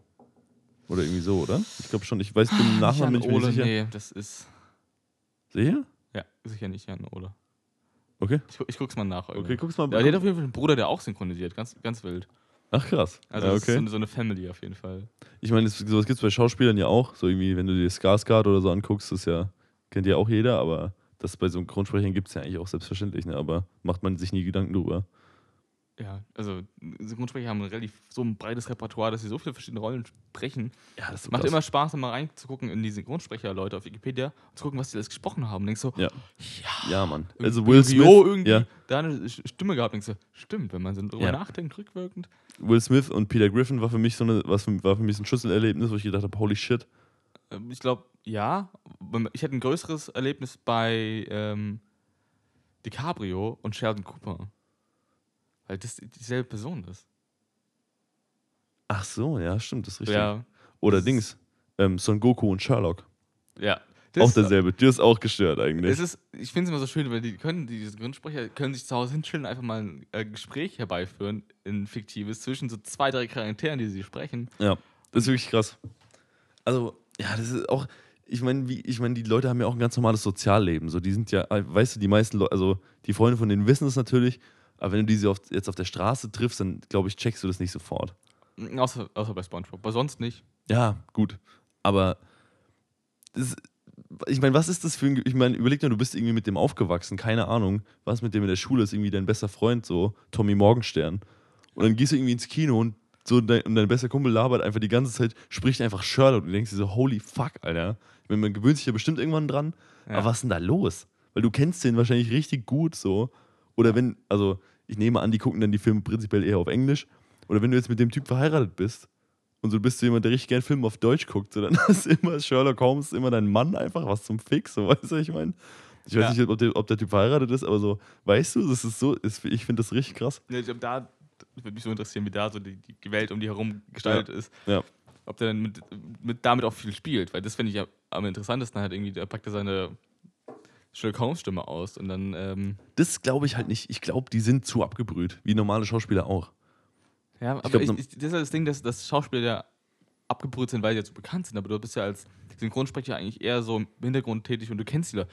Oder irgendwie so, oder? Ich glaube schon. Ich weiß, bin im Nachnamen mir Ole, nicht sicher. nee, das ist. Sicher? Ja, sicher nicht Jan Ole. Okay. Ich, ich guck's mal nach. Okay, irgendwie. guck's mal. Ja, der hat auf jeden Fall einen Bruder, der auch synchronisiert. Ganz, ganz wild. Ach krass. Also ja, das ist so okay. eine, so Family auf jeden Fall. Ich meine, das- sowas gibt es bei Schauspielern ja auch. So irgendwie, wenn du dir Skarsgård oder so anguckst, das ja, kennt ja auch jeder, aber das bei Synchronsprechern gibt es ja eigentlich auch selbstverständlich, ne? aber macht man sich nie Gedanken drüber. Ja, also Synchronsprecher haben ein relativ so ein breites Repertoire, dass sie so viele verschiedene Rollen sprechen. Ja, das Macht immer Spaß, mal reinzugucken in die Synchronsprecher-Leute auf Wikipedia und zu gucken, was die alles gesprochen haben. Und denkst so, Ja. ja, Ja, Mann. Also Will Smith, Rio irgendwie ja, da eine Stimme gehabt. Denkst du, stimmt, wenn man so drüber Ja. nachdenkt, rückwirkend. Will Smith und Peter Griffin war für mich so eine, was für, war für mich so ein Schlüsselerlebnis, wo ich gedacht habe, holy shit. Ähm, Ich glaube, ja. Ich hatte ein größeres Erlebnis bei ähm, DiCaprio und Sheldon Cooper. Weil das dieselbe Person ist. Ach so, ja, stimmt, das ist richtig. Ja. Oder Dings, ähm, Son Goku und Sherlock. Ja. auch derselbe. Der ist auch gestört eigentlich. Es ist, ich finde es immer so schön, weil die können, diese Grundsprecher können sich zu Hause hinstellen, einfach mal ein äh, Gespräch herbeiführen, ein fiktives, zwischen so zwei, drei Charakteren, die sie sprechen. Ja, das ist wirklich krass. Also, ja, das ist auch. ich meine, wie, ich meine, die Leute haben ja auch ein ganz normales Sozialleben. So, die sind ja, äh, weißt du, die meisten Leute, also die Freunde von denen wissen es natürlich, aber wenn du diese auf, jetzt auf der Straße triffst, dann glaube ich, checkst du das nicht sofort. Außer, außer bei Spongebob. Aber sonst nicht. Ja, gut. Aber das, ich meine, was ist das für ein. Ich meine, überleg dir, du bist irgendwie mit dem aufgewachsen, keine Ahnung, was mit dem in der Schule ist, irgendwie dein bester Freund, so Tommy Morgenstern. Und dann gehst du irgendwie ins Kino und so dein, und dein bester Kumpel labert einfach die ganze Zeit, spricht einfach Sherlock und du denkst dir so, holy fuck, Alter. Ich meine, man gewöhnt sich ja bestimmt irgendwann dran, Ja. aber was ist denn da los? Weil du kennst den wahrscheinlich richtig gut so. Oder wenn, also ich nehme an, die gucken dann die Filme prinzipiell eher auf Englisch. Oder wenn du jetzt mit dem Typ verheiratet bist und so bist du jemand, der richtig gern Filme auf Deutsch guckt, so, dann ist immer Sherlock Holmes immer dein Mann einfach was zum Fix, so weißt du, was ich meine? Ich weiß Ja. nicht, ob der, ob der Typ verheiratet ist, aber so, weißt du, das ist so, ist, ich finde das richtig krass. Ja, ich glaub, da würde mich so interessieren, wie da so die, die Welt um die herum gestaltet ist. Ja. Ob der dann mit, mit, damit auch viel spielt, weil das finde ich ja am interessantesten halt irgendwie, da packt er seine Sherlock Holmes Stimme aus und dann, ähm, Das glaube ich halt nicht. Ich glaube, die sind zu abgebrüht, wie normale Schauspieler auch. ja, aber glaub, ich, noch- ich, das ist ja das Ding, dass, dass Schauspieler ja abgebrüht sind, weil sie jetzt so bekannt sind, aber du bist ja als Synchronsprecher eigentlich eher so im Hintergrund tätig und du kennst die Leute.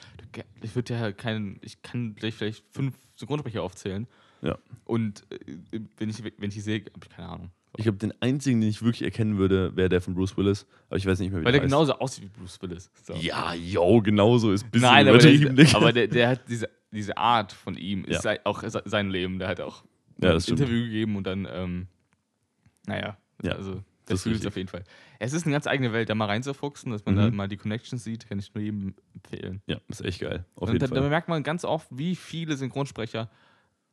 Ich würde ja keinen, ich kann gleich vielleicht fünf Synchronsprecher aufzählen Ja. und äh, wenn ich, wenn ich die sehe, habe ich keine Ahnung. Ich glaube, den einzigen, den ich wirklich erkennen würde, wäre der von Bruce Willis. Aber ich weiß nicht mehr, wie Weil der heißt. genauso aussieht wie Bruce Willis. So. Ja, yo, genauso ist ein bisschen Nein, aber, der, aber der, der hat diese, diese Art von ihm, ist Ja. auch se- sein Leben. Der hat auch Ja, ein stimmt. Interview gegeben und dann, ähm, naja, Ja, also das fühlt es richtig. auf jeden Fall. Es ist eine ganz eigene Welt, da mal reinzufuchsen, dass man da Mhm. mal die Connections sieht, kann ich nur jedem empfehlen. Ja, ist echt geil. Auf und jeden da, da Fall. merkt man ganz oft, wie viele Synchronsprecher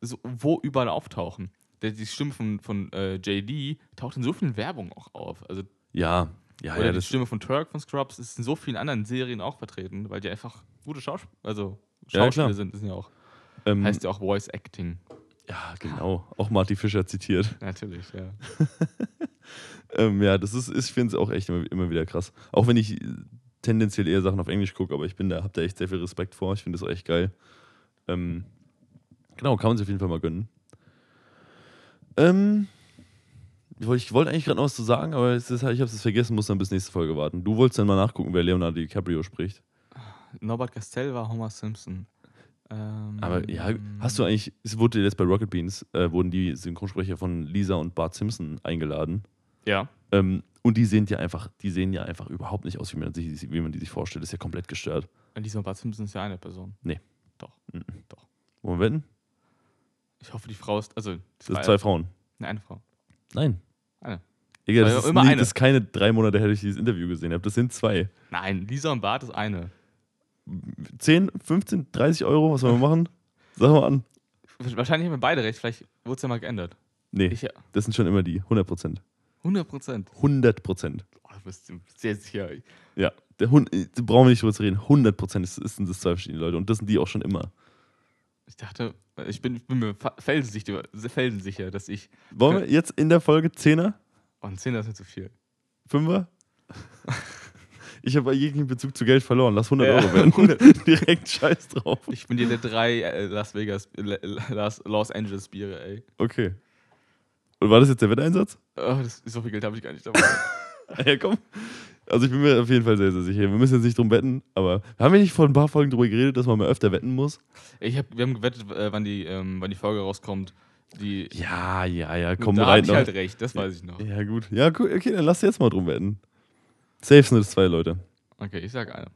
so, wo überall auftauchen. Die Stimme von, von äh, JD taucht in so vielen Werbungen auch auf. Also Ja, ja, oder ja, die Stimme von Turk von Scrubs ist in so vielen anderen Serien auch vertreten, weil die einfach gute Schauspieler, also Ja, Schauspieler klar. sind. Das sind ja auch, ähm, heißt ja auch Voice Acting. Ja, genau. Auch Marty Fischer zitiert. Natürlich, ja. Ähm, ja, das ist, ist ich finde es auch echt immer, immer wieder krass. Auch wenn ich tendenziell eher Sachen auf Englisch gucke, aber ich bin da, hab da echt sehr viel Respekt vor. Ich finde das auch echt geil. Ähm, genau, kann man sich auf jeden Fall mal gönnen. Ähm, ich wollte ich wollte eigentlich gerade noch was zu sagen, aber es ist, halt- ich habe es vergessen, muss dann bis nächste Folge warten. Du wolltest dann mal nachgucken, wer Leonardo DiCaprio spricht. Norbert Castell war Homer Simpson. Ähm, Aber ja, hast du eigentlich, es wurde jetzt bei Rocket Beans, äh, wurden die Synchronsprecher von Lisa und Bart Simpson eingeladen. Ja. Ähm, und die sehen ja einfach, die sehen ja einfach überhaupt nicht aus, wie man, sich, wie man die sich vorstellt. Das ist ja komplett gestört. Lisa Bart Simpson ist ja eine Person. Nee. Doch. Mhm. Doch. Wollen wir wetten? Ich hoffe, die Frau ist, also Das sind zwei Frauen. Ne, eine Frau. Nein. Eine. War das, ja ist immer nie, eine. das ist keine drei Monate her, dass ich dieses Interview gesehen habe. Das sind zwei. Nein, Lisa und Bart ist eine. 10, 15, 30 Euro, was wollen wir machen? Sag mal an. Wahrscheinlich haben wir beide recht, vielleicht wurde es ja mal geändert. Nee, Ich, ja. das sind schon immer die. 100 Prozent. 100 Prozent. 100 Prozent. Oh, du bist sehr sicher. Ja. Der Hund, äh, da brauchen wir nicht drüber zu reden. 100 Prozent sind das zwei verschiedene Leute. Und das sind die auch schon immer. Ich dachte, ich bin, bin mir felsensicher, felsensicher, dass ich. Wollen wir jetzt in der Folge 10er? Oh, ein Zehner ist nicht zu viel. Fünfer? Ich habe jeglichen Bezug zu Geld verloren. Lass 100 Ja. Euro werden. Direkt scheiß drauf. Ich bin dir der drei äh, Las Vegas, äh, Las, Los Angeles Biere, ey. Okay. Und war das jetzt der Wetteinsatz? Oh, das, so viel Geld habe ich gar nicht dabei. Ja, komm. Also ich bin mir auf jeden Fall sehr, sehr sicher. Wir müssen jetzt nicht drum wetten, aber haben wir nicht vor ein paar Folgen drüber geredet, dass man mal öfter wetten muss? ich hab, wir haben gewettet, äh, wann, die, ähm, wann die Folge rauskommt. Die, Ja, ja, ja, komm, da bereit hab ich halt recht, das weiß ich noch. Ja, gut. Ja, gut, okay, dann lass jetzt mal drum wetten. Safe sind es zwei Leute. Okay, ich sag eine.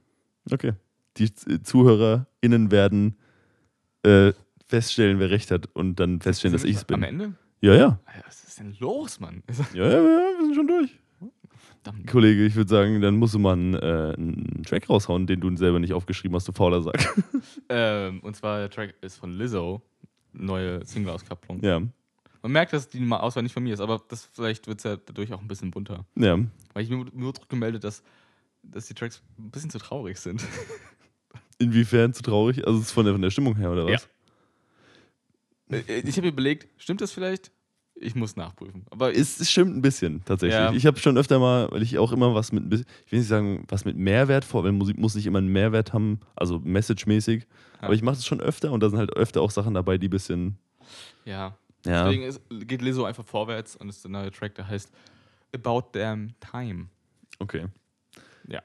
Okay. Die Z- ZuhörerInnen werden äh, feststellen, wer recht hat und dann feststellen, dass ich es bin. Am Ende? Ja, ja. Alter, Was ist denn los, Mann? Ja, ja, ja, wir sind schon durch. Verdammt. Kollege, ich würde sagen, dann musst du mal einen, äh, einen Track raushauen, den du selber nicht aufgeschrieben hast, du fauler Sack. Ähm, und zwar der Track ist von Lizzo. Neue Single-Auskopplung. ja, Man merkt, dass die mal Auswahl nicht von mir ist, aber das, vielleicht wird es ja dadurch auch ein bisschen bunter. ja. Weil ich mir nur gemeldet, dass, dass die Tracks ein bisschen zu traurig sind. Inwiefern zu traurig? Also es ist von der, von der Stimmung her, oder was? Äh, ich habe mir überlegt, stimmt das vielleicht? Ich muss nachprüfen. Aber Es, es stimmt ein bisschen, tatsächlich. Ja. Ich habe schon öfter mal, weil ich auch immer was mit, ein bisschen- ich will nicht sagen, was mit Mehrwert vor, weil Musik muss nicht immer einen Mehrwert haben, also message-mäßig. Ja. Aber ich mache das schon öfter und da sind halt öfter auch Sachen dabei, die ein bisschen, ja, ja. deswegen ist, geht Lizzo einfach vorwärts und ist der neue Track, der heißt About Damn Time. Okay. Ja.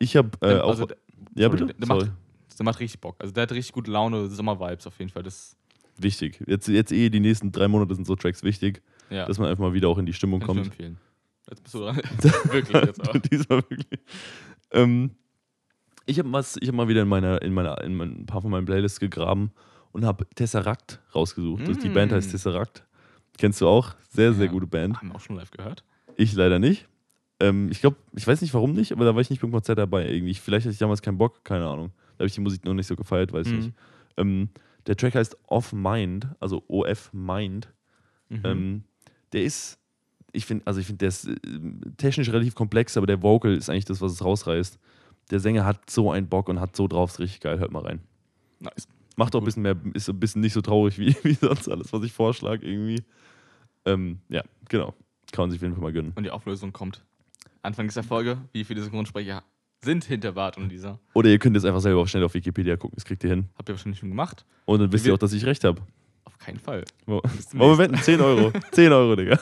Ich habe äh, auch. also, der, ja, sorry, bitte? der Sorry. macht- der macht richtig Bock. Also der hat richtig gute Laune, Sommer-Vibes auf jeden Fall. Das, Wichtig. Jetzt, jetzt eh, die nächsten drei Monate sind so Tracks wichtig, ja, dass man einfach mal wieder auch in die Stimmung kann ich kommt. empfehlen. Jetzt bist du dran. Wirklich jetzt auch. Diesmal wirklich. Ähm, ich habe hab mal wieder in, meiner, in, meiner, in mein, ein paar von meinen Playlists gegraben und habe Tesseract rausgesucht. Das, die Mm. Band heißt Tesseract. Kennst du auch? Sehr, sehr Ja. gute Band. Haben wir auch schon live gehört. Ich leider nicht. Ähm, ich glaube, ich weiß nicht warum nicht, aber da war ich nicht beim Konzert dabei. Irgendwie. Vielleicht hatte ich damals keinen Bock, keine Ahnung. Da habe ich die Musik noch nicht so gefeiert, weiß ich Mhm. nicht. Ähm, der Track heißt Off Mind, also OF Mind. Mhm. Ähm, der ist, ich finde, also ich finde, der ist äh, technisch relativ komplex, aber der Vocal ist eigentlich das, was es rausreißt. Der Sänger hat so einen Bock und hat so drauf, ist richtig geil. Hört mal rein. nice. Macht auch ein bisschen mehr, ist ein bisschen nicht so traurig wie, wie sonst alles, was ich vorschlage irgendwie. Ähm, ja, genau. Kann man sich auf jeden Fall mal gönnen. Und die Auflösung kommt. Anfang dieser Folge, wie viele Synchronsprecher sind hinter Bart und Lisa? Oder ihr könnt jetzt einfach selber auch schnell auf Wikipedia gucken, das kriegt ihr hin. Habt ihr wahrscheinlich schon gemacht? Und dann wisst ihr auch, dass ich recht habe. Auf keinen Fall. Wollen wir nächsten wetten? 10 Euro. 10 Euro, Digga.